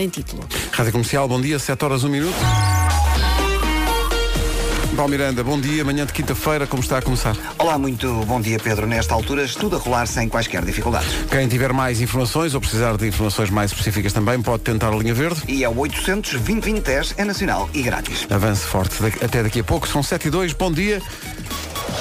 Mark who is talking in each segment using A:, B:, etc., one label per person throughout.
A: em título.
B: Rádio Comercial, bom dia, 7 horas, 1 minuto. Paulo Miranda, bom dia, manhã de quinta-feira, como está a começar?
C: Olá, muito bom dia, Pedro. Nesta altura, tudo a rolar sem quaisquer dificuldades.
B: Quem tiver mais informações ou precisar de informações mais específicas também, pode tentar a linha verde.
C: E é o 800 2010 é nacional e grátis.
B: Avance forte, até daqui a pouco, são 7 e 2, bom dia.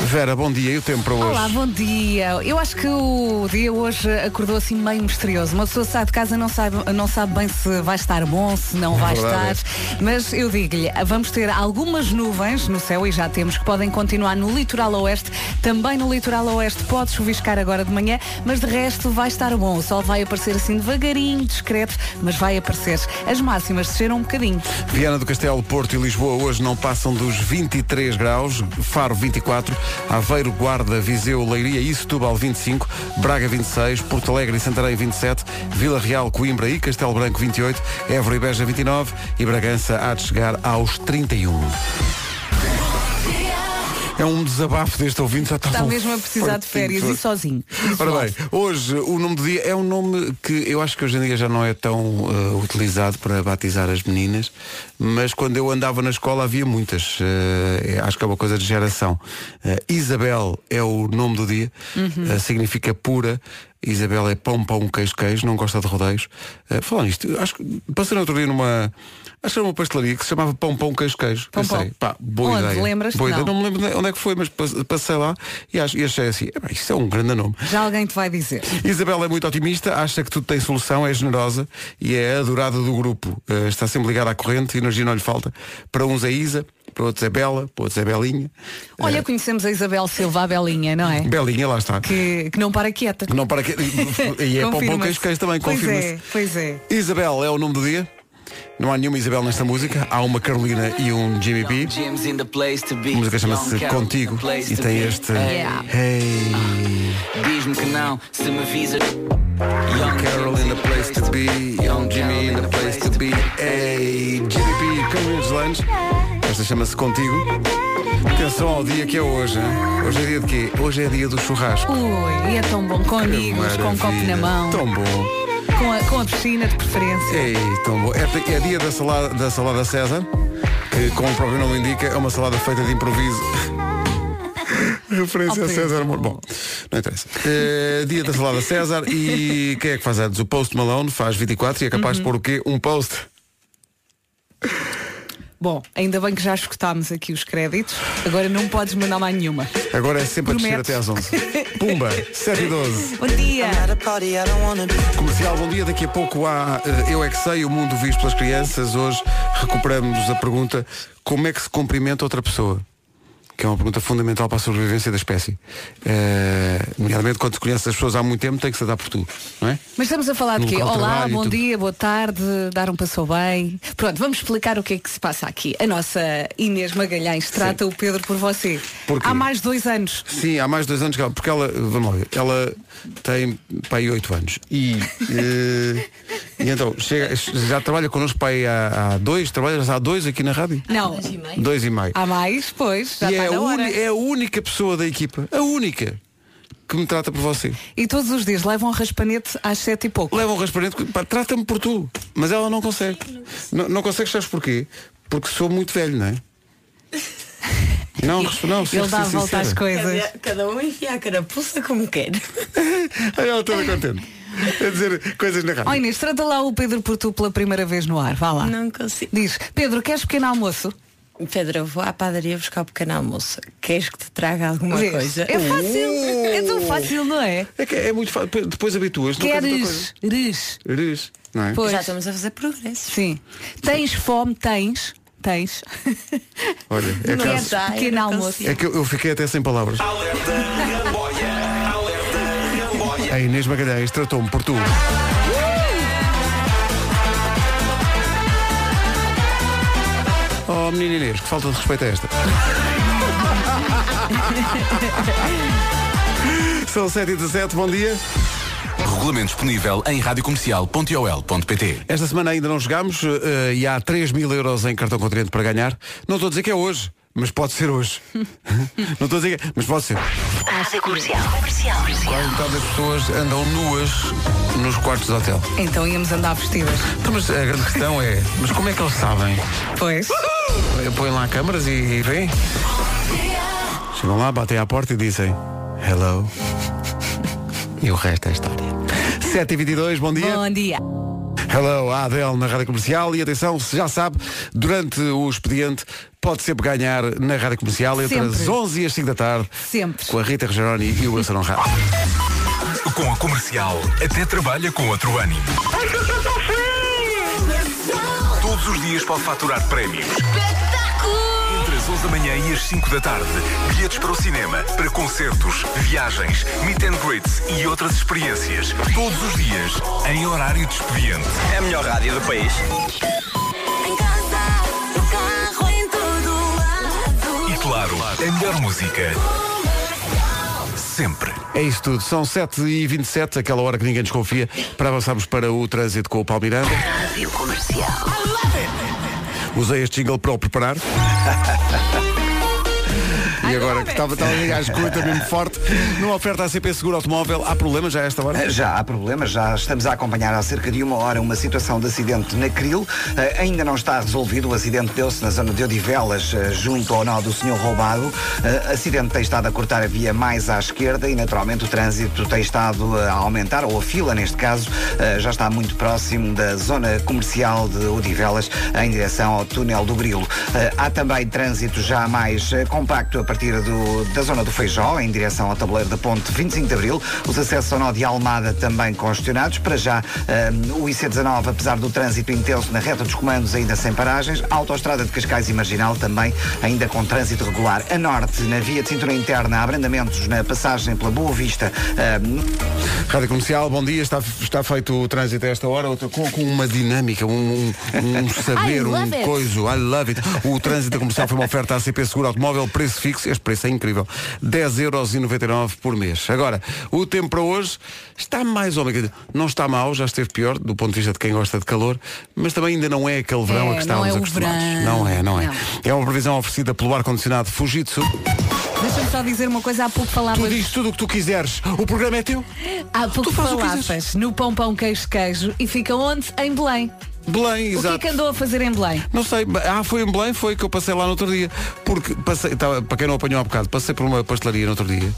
B: Vera, bom dia, e o tempo para hoje?
D: Olá, bom dia. Eu acho que o dia hoje acordou assim meio misterioso. Uma pessoa sai de casa não sabe, não sabe bem se vai estar bom, se não vai
B: verdade
D: estar. Mas eu digo-lhe, vamos ter algumas nuvens no céu e já temos que podem continuar no litoral oeste. Também no litoral oeste pode chuviscar agora de manhã, mas de resto vai estar bom. O sol vai aparecer assim devagarinho, discreto, mas vai aparecer. As máximas desceram um bocadinho.
B: Viana do Castelo, Porto e Lisboa hoje não passam dos 23 graus, Faro 24, Aveiro, Guarda, Viseu, Leiria e Setúbal 25, Braga 26, Porto Alegre e Santarém 27, Vila Real, Coimbra e Castelo Branco 28, Évora e Beja 29 e Bragança há de chegar aos 31. É um desabafo deste ouvinte, já está
D: Está mesmo a precisar de férias e sozinho.
B: Ora bem, hoje o nome do dia é um nome que eu acho que hoje em dia já não é tão uh, utilizado para batizar as meninas, mas quando eu andava na escola havia muitas. Uh, acho que é uma coisa de geração. Uh, Isabel é o nome do dia, uh, significa pura. Isabel é pão, pão, queijo, queijo, não gosta de rodeios. Uh, falando nisto, acho que passei no outro dia numa. Acho uma pastelaria que se chamava Pão Pão Queijo Queijo.
D: Pão,
B: Pensei,
D: pão.
B: pá, boa
D: Onde?
B: ideia.
D: Lembras-te?
B: Boa ideia.
D: Não.
B: Não me lembro onde é que foi, mas passe- passei lá e, ach- e achei assim, "Epá, isto é um grande nome.
D: Já alguém te vai dizer.
B: Isabel é muito otimista, acha que tudo tem solução, é generosa e é adorada do grupo. Eh, está sempre ligada à corrente, energia não lhe falta. Para uns é Isa, para outros é Bela, para outros é Belinha.
D: Olha, conhecemos a Isabel Silva, a Belinha, não é?
B: Belinha, lá está.
D: Que, que não para quieta.
B: Não para que... E é pão, queijo, queijo também,
D: Pois
B: confirma-se.
D: é, pois é.
B: Isabel é o nome do dia. Não há nenhuma Isabel nesta música. Há uma Carolina e um Jimmy B. A música chama-se Contigo e tem este. Hey,
E: Diz-me que não, se me avisa.
B: Carol in the place to be, Young Jimmy in the place to be. Hey, Jimmy B, Carolina dos Lange. Esta chama-se Contigo. Atenção ao dia que é hoje. hein? Hoje é dia de quê? Hoje é dia do churrasco.
D: Ui, e é tão bom com amigos, com um copo na mão,
B: Tão bom.
D: Com a, com a piscina de preferência.
B: Ei, tão bom. É, é dia da salada, da salada César, que como o próprio nome indica, é uma salada feita de improviso. Referência a. César Moura. Bom, não interessa. Eh, dia da salada César e quem é que faz antes? O Post Malone faz 24 e é capaz de
D: Uhum.
B: pôr o quê? Um post.
D: Bom, ainda bem que já escutámos aqui os créditos, agora não podes mandar mais nenhuma.
B: Agora é sempre a descer
D: Prometo.
B: até às 11. Pumba, 7 e 12.
D: Bom dia!
B: Comercial, bom dia. Daqui a pouco há eh, Eu é que sei, o mundo visto pelas crianças. Hoje recuperamos a pergunta como é que se cumprimenta outra pessoa? Que é uma pergunta fundamental para a sobrevivência da espécie. Eh, nomeadamente, quando se conhece as pessoas há muito tempo, tem que se dar por tudo, não é?
D: Mas estamos a falar de quê? Olá,
B: e
D: bom dia, boa tarde, dar um passou bem. Pronto, vamos explicar o que é que se passa aqui. A nossa Inês Magalhães trata o Pedro por você.
B: Porquê?
D: Há mais de dois anos.
B: Sim, há mais de dois anos que ela, porque ela, vamos lá ver, ela tem pai oito anos e, eh, e então chega, já trabalha connosco pai há, há dois, trabalha há dois aqui na rádio?
D: Não,
B: Dois e meio.
D: há mais, pois, já
B: e
D: está
B: é a,
D: na hora.
B: uni- é a única pessoa da equipa, a única, que me trata por você.
D: E todos os dias levam um raspanete às sete e pouco.
B: Leva um raspanete, trata-me por tu, mas ela não consegue. Não, não consegue, sabes porquê? Porque sou muito velho, não é? Não, não,
D: Ele dá a volta às coisas.
A: Cada um enfia a carapuça como quer.
B: Aí ela toda contente. A dizer coisas na rádio.
D: Ó Inês, trata lá o Pedro por tu pela primeira vez no ar. Vá lá.
A: Não consigo.
D: Diz, Pedro, queres pequeno almoço?
A: Pedro, eu vou à padaria buscar o pequeno almoço. Queres que te traga alguma
D: Vês?
A: coisa?
D: É fácil. É tão fácil, não é?
B: É que é muito fácil. Depois- habituas. não queres. Eres, não é?
D: Pois.
A: Já estamos a fazer progresso.
D: Sim. Tens fome? Tens. Tens.
B: Olha, é,
A: Não
B: caso-
A: dá, eu
D: pequeno almoço.
B: é que eu, eu fiquei até sem palavras. A Inês Magalhães tratou-me por tu. Oh, menina Inês, que falta de respeito é esta? São 7 e 17 bom dia.
F: Regulamento disponível em radiocomercial.ol.pt
B: Esta semana ainda não jogámos eh, e há 3 mil euros em cartão continente para ganhar. Não estou a dizer que é hoje, mas pode ser hoje. não estou a dizer mas pode ser.
G: Rádio Comercial. Comercial.
B: Quase metade das pessoas andam nuas nos quartos de hotel.
D: Então íamos andar vestidas.
B: Então, mas a grande questão é, mas como é que eles sabem?
D: Pois.
B: Põem lá câmaras e, e vêm? Chegam lá, batem à porta e dizem Hello. E o resto é história. 7h22, bom dia.
D: Bom dia.
B: Hello, a Adele na Rádio Comercial e atenção, se já sabe, durante o expediente pode sempre ganhar na Rádio Comercial entre
D: Sempre.
B: as 11 e as 5 da tarde
D: Sempre.
B: com a Rita Rogeroni e o Wilson Honrado.
F: Com a comercial, até trabalha com outro ânimo. Todos os dias pode faturar prémios. Entre as 11 da manhã e as 5 da tarde, bilhetes para o cinema, para concertos, viagens, meet and greets e outras experiências. Todos os dias, em horário de expediente.
E: É a melhor rádio do país.
G: Em casa, no carro, em todo lado.
F: E claro, a melhor música. Sempre.
B: É isso tudo, são 7h27, aquela hora que ninguém desconfia, para avançarmos para o trânsito com o Paulo Miranda.
G: Rádio Comercial.
B: Usei este jingle para o preparar. E agora que estava, estava a escuta mesmo forte, numa oferta a CP Seguro Automóvel, há problemas já a esta hora?
C: Já há problemas, já estamos a acompanhar há cerca de uma hora uma situação de acidente na Cril. Eh, ainda não está resolvido. O acidente deu-se na zona de Odivelas, eh, junto ao nó do Senhor Roubado. Eh, acidente tem estado a cortar a via mais à esquerda e, naturalmente, o trânsito tem estado a aumentar, ou a fila, neste caso, eh, já está muito próximo da zona comercial de Odivelas, em direção ao túnel do Grilo. Eh, há também trânsito já mais eh, compacto a partir do- da zona do Feijó, em direção ao tabuleiro da ponte 25 de Abril. Os acessos ao nó de Almada também congestionados. Para já, eh, o IC19, apesar do trânsito intenso na reta dos comandos, ainda sem paragens. A autoestrada de Cascais e Marginal também ainda com trânsito regular. A norte, na via de cintura interna, há abrandamentos na passagem pela Boa Vista. eh,
B: Rádio Comercial, bom dia, está, está feito o trânsito a esta hora, outra- com, com uma dinâmica, um, um- um saber, um
D: it.
B: coiso, I love it. O trânsito comercial foi uma oferta à CP Seguro Automóvel, preço fixo, este preço é incrível, 10,99€ por mês. Agora, o tempo para hoje está mais ou menos, não está mau, já esteve pior, do ponto de vista de quem gosta de calor, mas também ainda não é aquele verão
D: É,
B: a que estávamos
D: é
B: acostumados.
D: verão.
B: Não é, não é.
D: Não.
B: É uma previsão oferecida pelo ar-condicionado Fujitsu.
D: Deixa-me só dizer uma coisa, há pouco
B: Tu
D: falavas.
B: dizes tudo o que tu quiseres, o programa é teu.
D: Há pouco
B: tu
D: falavas no pão pão queijo queijo e fica onde? Em Belém.
B: Belém,
D: O que
B: exato.
D: é que andou a fazer em Belém?
B: Não sei, ah, foi em Belém, foi que eu passei lá no outro dia. Porque passei, tava, para quem não apanhou há bocado, passei por uma pastelaria no outro dia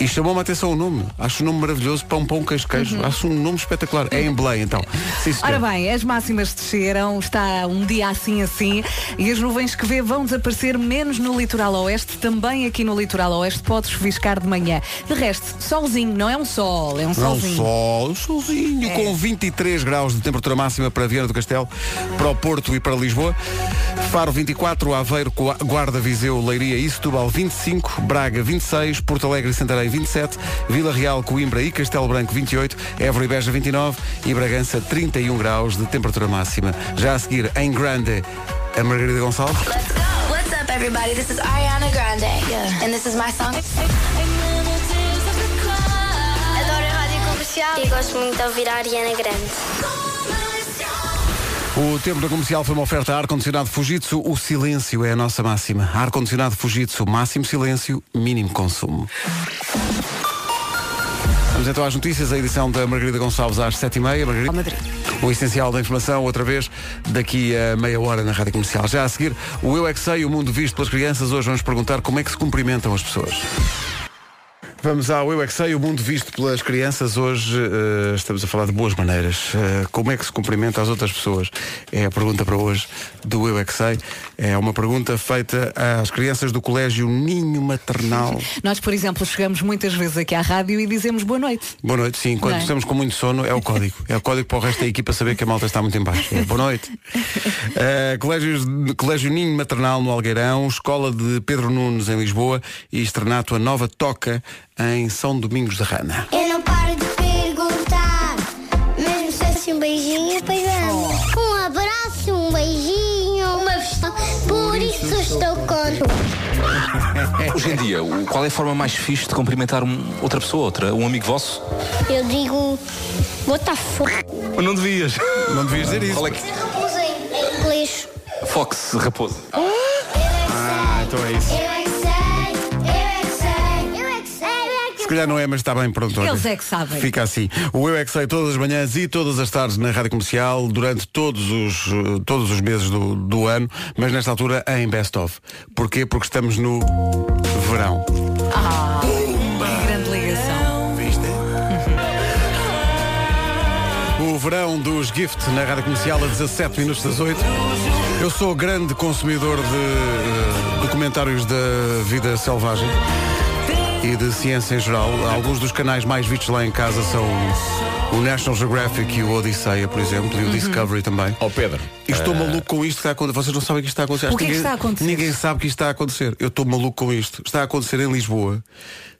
B: e chamou-me a atenção o nome. Acho o nome maravilhoso, pão, pão, queijo, queijo. Acho um nome espetacular. É em Belém, então. Sim.
D: Ora bem, as máximas desceram, está um dia assim assim e as nuvens que vê vão desaparecer menos no litoral oeste, também aqui no litoral oeste pode chuviscar de manhã. De resto, solzinho, não é um sol, é um
B: Não
D: solzinho.
B: sol, um solzinho
D: É.
B: com 23 graus de temperatura máxima para Viana do Castelo, para o Porto e para Lisboa. Faro 24, Aveiro, Gua- Guarda, Viseu, Leiria e Setúbal 25, Braga 26, Porto Alegre e Santarém 27, Vila Real, Coimbra e Castelo Branco 28, Évora e Beja 29 e Bragança 31 graus de temperatura máxima. Já a seguir, em Grande, a Margarida Gonçalves.
G: What's up, everybody? This is Ariana Grande. And this is my song. Adoro a rádio comercial. E gosto muito de ouvir a Ariana Grande.
B: O tempo da comercial foi uma oferta a ar-condicionado Fujitsu. O silêncio é a nossa máxima. Ar-condicionado Fujitsu, máximo silêncio, mínimo consumo. Vamos então às notícias, a edição da Margarida Gonçalves às 7h30. Margarida.
D: Madrid.
B: O essencial da informação, outra vez, daqui a meia hora na Rádio Comercial. Já a seguir, o Eu é que Sei, o mundo visto pelas crianças. Hoje vamos perguntar como é que se cumprimentam as pessoas. Vamos ao Eu é Sei, o mundo visto pelas crianças. Hoje eh, estamos a falar de boas maneiras. Eh, como é que se cumprimenta as outras pessoas? É a pergunta para hoje do Eu é Sei. É uma pergunta feita às crianças do Colégio Ninho Maternal.
D: Nós, por exemplo, chegamos muitas vezes aqui à rádio e dizemos boa noite.
B: Boa noite, sim. Quando
D: é?
B: estamos com muito sono, é o código. É o código para o resto da equipa saber que a malta está muito em baixo. É, boa noite. Eh, colégios, Colégio Ninho Maternal no Algueirão, Escola de Pedro Nunes em Lisboa e Estrenato a Nova Toca em São Domingos de Rana.
H: Eu não paro de perguntar, mesmo se assim um beijinho, pois amo. Um abraço, um beijinho, uma vestão. Por isso estou conto.
I: Hoje em dia, qual é a forma mais fixe de cumprimentar um- outra pessoa, outra, um amigo vosso?
H: Eu digo, Botafogo.
I: Não devias.
B: Não devias dizer isso.
I: Qual é que...
H: Raposa em inglês.
I: Fox, raposa.
B: Ah, então é isso. Se calhar não é, mas está bem pronto. olha.
D: Eles é que sabem.
B: Fica assim. O Eu é que sei todas as manhãs e todas as tardes na Rádio Comercial durante todos os, todos os meses do, do ano, mas nesta altura em Best of. Porquê? Porque estamos no verão.
D: Ah, que grande ligação.
B: O verão dos Gift na Rádio Comercial a 17 minutos das 8. Eu sou grande consumidor de eh, documentários da vida selvagem e de ciência em geral. Alguns dos canais mais vistos lá em casa são o National Geographic e o Odisseia, por exemplo,
D: Uhum.
B: e o Discovery também.
J: Ó Pedro.
B: E estou
J: eh,
B: maluco com isto que está a acontecer. Vocês não sabem que isto está a acontecer.
D: O que é que
B: ninguém-
D: está a acontecer?
B: Ninguém sabe que isto está a acontecer. Eu estou maluco com isto. Está a acontecer em Lisboa.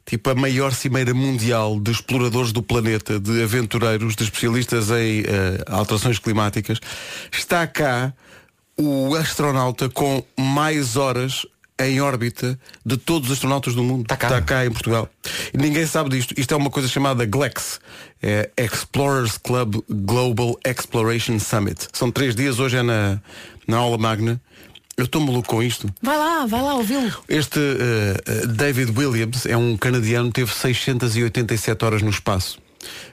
B: Tipo a maior cimeira mundial de exploradores do planeta, de aventureiros, de especialistas em eh, alterações climáticas. Está cá o astronauta com mais horas em órbita de todos os astronautas do mundo. Está cá. em Portugal. E ninguém sabe disto. Isto é uma coisa chamada GLEX. É Explorers Club Global Exploration Summit. São três dias, hoje é na, na aula magna. Eu estou maluco com isto.
D: Vai lá, vai lá ouvi-lo.
B: Este eh, David Williams é um canadiano, teve 687 horas no espaço.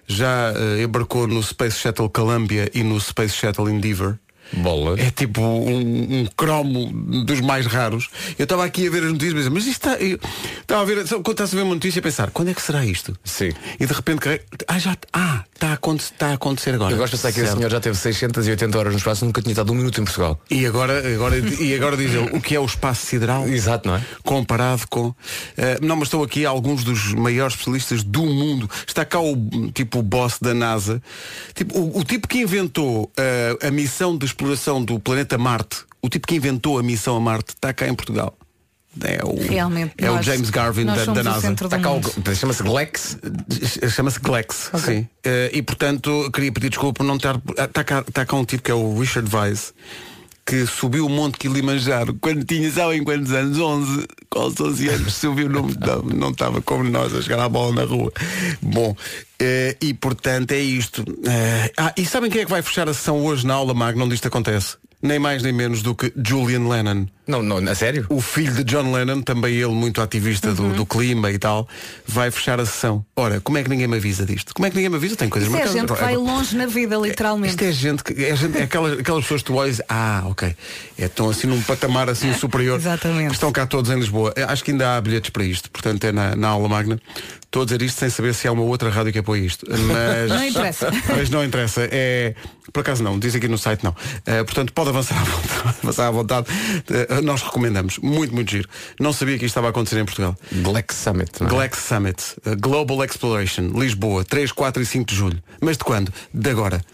B: Já eh, embarcou no Space Shuttle Columbia e no Space Shuttle Endeavour.
J: Bola.
B: É tipo um, um cromo dos mais raros. Eu estava aqui a ver as notícias, mas, isto está. Estava a ver, quando estás a ver uma notícia a pensar, quando é que será isto?
J: Sim.
B: E de repente ah, já ah, está a, aconte- está a acontecer agora.
J: Eu gosto de pensar que esse
B: Certo.
J: senhor já teve 680 horas no espaço nunca tinha estado um minuto em Portugal.
B: E agora, agora, e agora diz o que é o espaço sideral?
J: Exato, não é?
B: Comparado com. eh, não, mas estão aqui alguns dos maiores especialistas do mundo. Está cá o tipo o boss da NASA. Tipo, o, o tipo que inventou eh, a missão de exploração do planeta Marte, o tipo que inventou a missão a Marte, está cá em Portugal. É o,
D: Realmente,
B: é o
D: nós-
B: James Garvin da, da
D: o
B: NASA.
J: o. Chama-se Glex.
B: Chama-se Glex, sim. Eh, e portanto, queria pedir desculpa por não estar. Está cá, está cá um tipo que é o Richard Weiss, que subiu o Monte Kilimanjaro quando tinha, sabem quantos anos? 11. Quase 11 anos. Subiu, não, não, não estava como nós a chegar à bola na rua. Bom, eh, e portanto é isto. Eh, ah, e sabem quem é que vai fechar a sessão hoje na aula magna onde isto acontece? Nem mais nem menos do que Julian Lennon.
J: Não, não, a sério?
B: O filho de John Lennon, também ele muito ativista do, do clima e tal, vai fechar a sessão. Ora, como é que ninguém me avisa disto? Como é que ninguém me avisa? Tem coisas
D: Isso é
B: marcadas.
D: gente que vai longe na vida, literalmente.
B: Isto é gente que é, gente, é aquelas, aquelas pessoas que tu olhas, ah, ok. É, estão assim num patamar assim superior.
D: Exatamente.
B: Estão cá todos em Lisboa. Acho que ainda há bilhetes para isto, portanto é na, na aula magna. Estou a dizer isto sem saber se há uma outra rádio que apoia isto. Mas
D: Não interessa.
B: Mas não interessa. É, por acaso não, diz aqui no site não. Eh, portanto, pode avançar à vontade. avançar à vontade. Eh, nós recomendamos. Muito, muito giro. Não sabia que isto estava a acontecer em Portugal.
J: Glex Summit. não é?
B: Glex Summit, uh, Global Exploration, Lisboa, 3, 4 e 5 de julho. Mas de quando? De agora.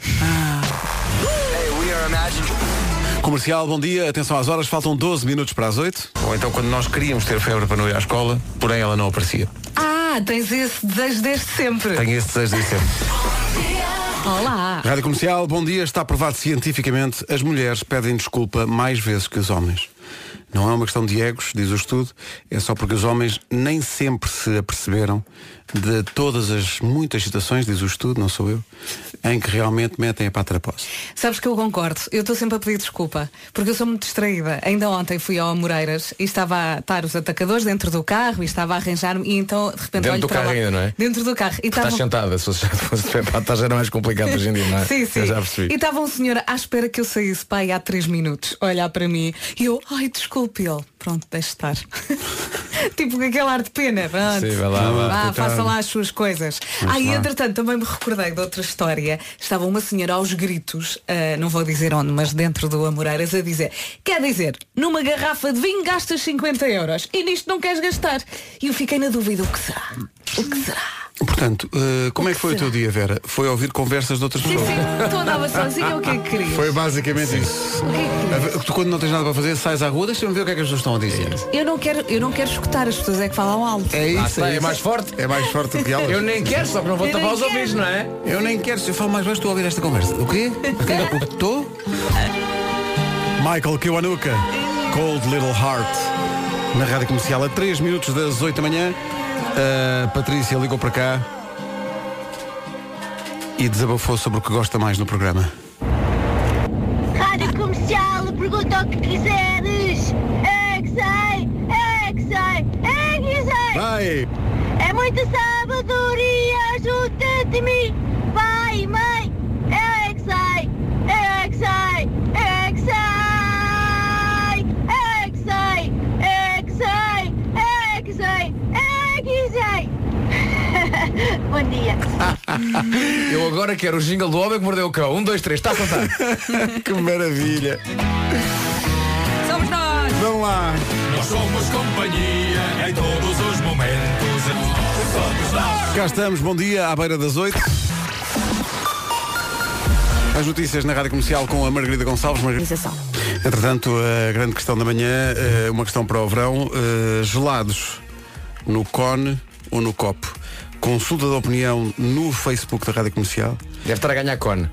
B: Comercial, bom dia, atenção às horas, faltam 12 minutos para as 8. Ou então quando nós queríamos ter febre para não ir à escola, porém ela não aparecia.
D: Ah, tens esse desejo desde sempre.
B: Tenho esse desejo de sempre.
D: Olá.
B: Rádio Comercial, bom dia, está provado cientificamente, as mulheres pedem desculpa mais vezes que os homens. Não é uma questão de egos, diz o estudo, é só porque os homens nem sempre se aperceberam de todas as muitas situações, diz o estudo, não sou eu, em que realmente metem a pátria após.
D: Sabes que eu concordo. Eu estou sempre a pedir desculpa. Porque eu sou muito distraída. Ainda ontem fui ao Amoreiras e estava a estar os atacadores dentro do carro e estava a arranjar-me e então de repente
J: Dentro
D: olho
J: do
D: para
J: carro
D: lá.
J: ainda, não é?
D: Dentro do carro. E
J: Estás
D: estava-
J: sentada, se fosse já fosse de pé, pá, estás já era mais complicado hoje em dia, não é?
D: Sim, sim.
J: Eu já percebi.
D: E estava um senhor à espera que eu saísse pai há três minutos, olhar para mim. E eu, ai, desculpe ele. Pronto, deixe estar. tipo com aquele ar de pena. Pronto.
J: Sim, vai lá. Vá,
B: Coitado.
D: faça lá as suas coisas. Ah, e entretanto também me recordei de outra história. Estava uma senhora aos gritos, ah, não vou dizer onde, mas dentro do Amoreiras, a dizer, quer dizer, numa garrafa de vinho gastas 50 euros e nisto não queres gastar. E eu fiquei na dúvida, o que será? O que será?
B: Portanto, eh, como é que foi o teu dia, Vera? Foi ouvir conversas de outras
D: Sim,
B: pessoas?
D: sim, tu andava sozinha, o que é que querias?
B: Foi basicamente isso.
D: O que é que querias?
B: Tu quando não tens nada para fazer, sais à rua, deixa-me ver o que é que as pessoas estão a dizer.
D: Eu não quero, eu não quero escutar, as pessoas é que falam alto.
B: É isso,
J: Ah, é
B: isso.
J: mais forte.
B: É mais forte do que elas.
J: Eu nem quero, só que não vou tapar os ouvidos, não é?
B: Eu nem quero, se eu falo mais baixo, estou a ouvir esta conversa. O quê? O quê? O que estou? Michael Kiwanuka, Cold Little Heart, na rádio comercial, a 3 minutos das 8 da manhã. A Patrícia ligou para cá e desabafou sobre o que gosta mais no programa.
H: Rádio Comercial, pergunta o que quiseres. É que sei, é que sei, é que sei. Vai! É muita sabedoria, ajuda-te-me, pai, mãe. Bom dia.
J: Eu agora quero o jingle do homem que mordeu o cão. Um, dois, três, está a contar.
B: que maravilha.
D: Somos nós!
B: Vamos lá.
F: Nós somos companhia em todos os momentos. Somos nós.
B: Cá estamos, bom dia, à beira das oito. As notícias na Rádio Comercial com a Margarida Gonçalves. Margarida. Entretanto, a grande questão da manhã, eh, uma questão para o verão, eh, gelados no cone ou no copo. Consulta de opinião no Facebook da Rádio Comercial.
J: Deve estar a ganhar cone.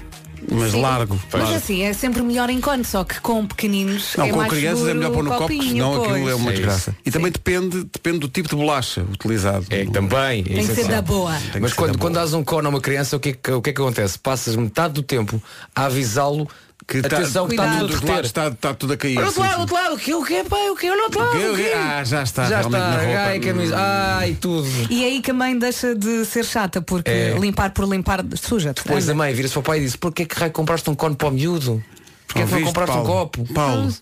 B: Mas
D: Sim.
B: largo.
D: Mas
B: largo.
D: assim, é sempre melhor em cone, só que com pequeninos
B: Não,
D: é
B: com
D: mais
B: crianças é melhor pôr no copo,
D: copinho,
B: senão aquilo
D: pois.
B: é uma
J: É isso.
B: desgraça. E também depende, depende do tipo de bolacha utilizado.
J: É, também.
D: Tem que ser da boa.
B: Tem
J: Mas
B: que
J: quando, quando
B: boa.
J: dás um cone a uma criança, o que, é que, o que é que acontece? Passas metade do tempo a avisá-lo
B: que tá-
J: atenção que está
D: Cuidado.
J: tudo a derreter.
B: está, está tudo a cair.
J: Olha outro lado, outro lado, o que o que é, pai, o que é, no outro lado,
B: O quê, o quê?
J: o quê?
B: Ah, já está
J: Já está,
B: roupa.
J: ai, camisa, ai, tudo.
D: E é aí que a mãe deixa de ser chata, porque
J: É.
D: limpar por limpar suja.
J: Depois a mãe vira-se para o pai e diz, porquê que raio compraste um cone para o miúdo? Porquê que não
B: Ouviste,
J: compraste
B: Paulo?
J: um copo?
B: Paulo,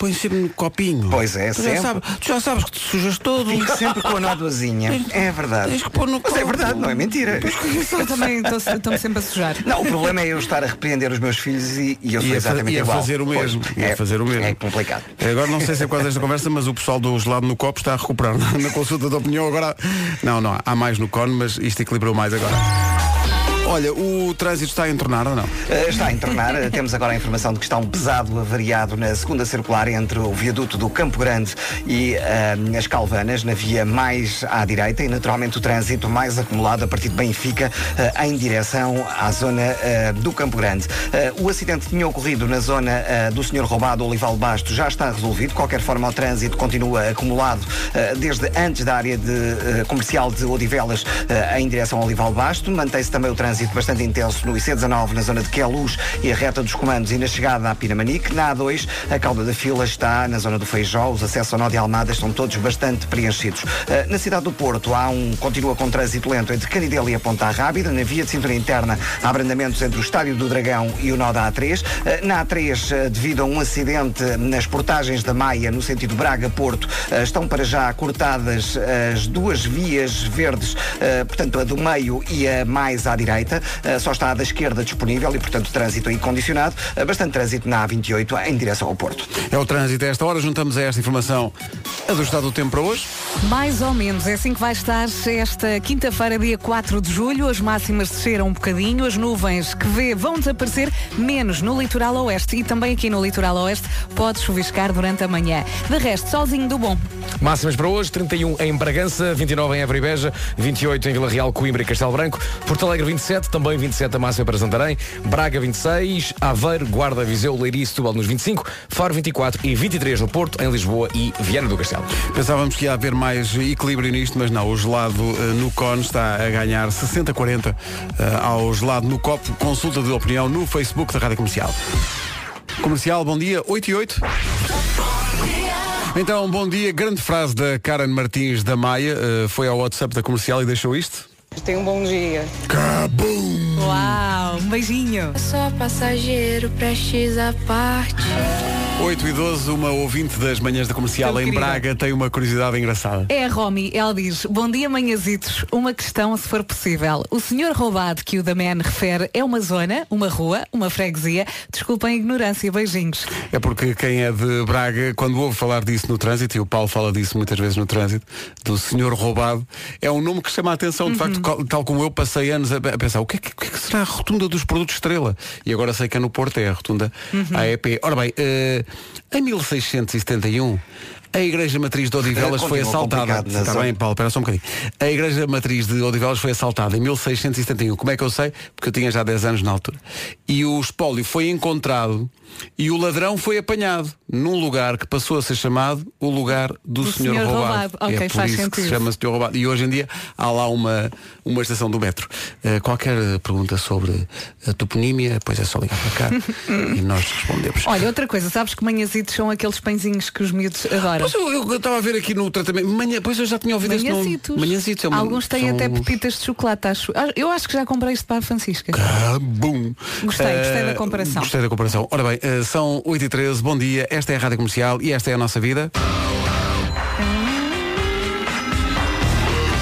B: põe sempre no copinho.
C: Pois é,
B: tu já,
C: sempre.
B: sabes, tu já sabes que te sujas todo.
C: Fico sempre com a nódoazinha. É verdade.
B: Tens que pôr no
C: Mas é
B: copo.
C: verdade, não é mentira.
D: Eu também estou- sempre a sujar.
C: Não, o problema é eu estar a repreender os meus filhos e, e eu sou
B: E a, fa-
C: exatamente
B: e a
C: igual.
B: fazer o
C: Pois,
B: mesmo. E a
C: é,
B: fazer o mesmo.
C: É complicado.
B: Agora não sei se é causa desta conversa, mas o pessoal do gelado no copo está a recuperar na consulta de opinião. Agora. Não, não, há mais no cone, mas isto equilibrou mais agora. Olha, o trânsito está a entornar ou não?
C: Uh, está a entornar. Temos agora a informação de que está um pesado avariado na segunda circular entre o viaduto do Campo Grande e uh, as Calvanas, na via mais à direita, e naturalmente o trânsito mais acumulado a partir de Benfica uh, em direção à zona uh, do Campo Grande. O acidente tinha ocorrido na zona do Senhor Roubado Olival Basto, já está resolvido. De qualquer forma, o trânsito continua acumulado desde antes da área de, comercial de Odivelas em direção ao Olival Basto. Mantém-se também o trânsito bastante intenso no IC19, na zona de Queluz e a reta dos comandos e na chegada à Pinamanique. Na A2, a cauda da fila está na zona do Feijó, os acessos ao nó de Almada estão todos bastante preenchidos. Uh, na cidade do Porto, há um, continua com trânsito lento entre Canidelo e a Ponta Rábida. Na via de cintura interna, há abrandamentos entre o Estádio do Dragão e o nó da A3. Uh, na A3, uh, devido a um acidente nas portagens da Maia, no sentido Braga-Porto, estão para já cortadas as duas vias verdes, portanto, a do meio e a mais à direita. Uh, só está a da esquerda disponível e, portanto, trânsito aí condicionado. Uh, bastante trânsito na A28 em direção ao Porto.
B: É o trânsito a esta hora. Juntamos a esta informação a do estado do tempo para hoje.
D: Mais ou menos, é assim que vai estar esta quinta-feira, dia 4 de julho. As máximas desceram um bocadinho, as nuvens que vê vão desaparecer, menos no litoral oeste e também aqui no litoral oeste pode chuviscar durante a manhã. De resto, solzinho do bom.
J: Máximas para hoje, 31 em Bragança, 29 em Évora e Beja, 28 em Vila Real, Coimbra e Castelo Branco, Porto Alegre 27, também 27 a máxima para Santarém, Braga 26, Aveiro, Guarda, Viseu, Leiria e Setúbal nos 25, Faro 24 e 23 no Porto, em Lisboa e Viana do Castelo.
B: Pensávamos que ia haver mais equilíbrio nisto, mas não. O gelado eh, no cone está a ganhar 60-40 eh, ao gelado no copo. Consulta de opinião no Facebook da Rádio Comercial. Comercial, bom dia, 8 e 8. Então, bom dia. Grande frase da Karen Martins da Maia. eh, foi ao WhatsApp da Comercial e deixou isto.
K: Tenha um bom dia.
B: Cabum!
D: Uau, um beijinho.
L: Só passageiro, prestes à parte.
B: 8 e 12, uma ouvinte das manhãs da Comercial
D: Tão
B: em
D: querida.
B: Braga tem uma curiosidade engraçada.
D: É a Romy, ela diz, bom dia manhãzitos, uma questão se for possível. O senhor roubado que o da Man refere é uma zona, uma rua, uma freguesia? Desculpem a ignorância, beijinhos.
B: É porque quem é de Braga, quando ouve falar disso no trânsito, e o Paulo fala disso muitas vezes no trânsito, do senhor roubado, é um nome que chama a atenção. De facto, cal- tal como eu passei anos a, pensar, o que, é que, o que é que será a rotunda dos produtos Estrela? E agora sei que é no Porto, é a rotunda AEP. Ora bem, eh, em 1671. A Igreja Matriz de Odivelas foi assaltada. Está bem, Paulo, espera só um bocadinho. A Igreja Matriz de Odivelas foi assaltada em 1671. Como é que eu sei? Porque eu tinha já 10 anos na altura. E o espólio foi encontrado e o ladrão foi apanhado num lugar que passou a ser chamado o lugar do,
D: Do
B: senhor,
D: senhor
B: roubado.
D: roubado. Ok,
B: é por
D: faz
B: isso que se
D: sentido.
B: chama senhor roubado. E hoje em dia há lá uma, uma estação do metro. Eh, qualquer pergunta sobre a toponímia, pois é só ligar para cá e nós respondemos.
D: Olha, outra coisa, sabes que manhãzitos são aqueles pãezinhos que os miúdos adoram?
B: Pois eu estava a ver aqui no tratamento. Manhã, pois eu já tinha ouvido esse nome.
D: Manhãzitos.
B: É uma-
D: Alguns têm
B: são
D: até
B: uns-
D: pepitas de chocolate, acho. Ah, Eu acho que já comprei isto para a Francisca.
B: Ah, bum.
D: Gostei, gostei da
B: Eh,
D: comparação.
B: Gostei da comparação. Ora bem, eh, são 8 e 13 bom dia, esta é a Rádio Comercial e esta é a nossa vida.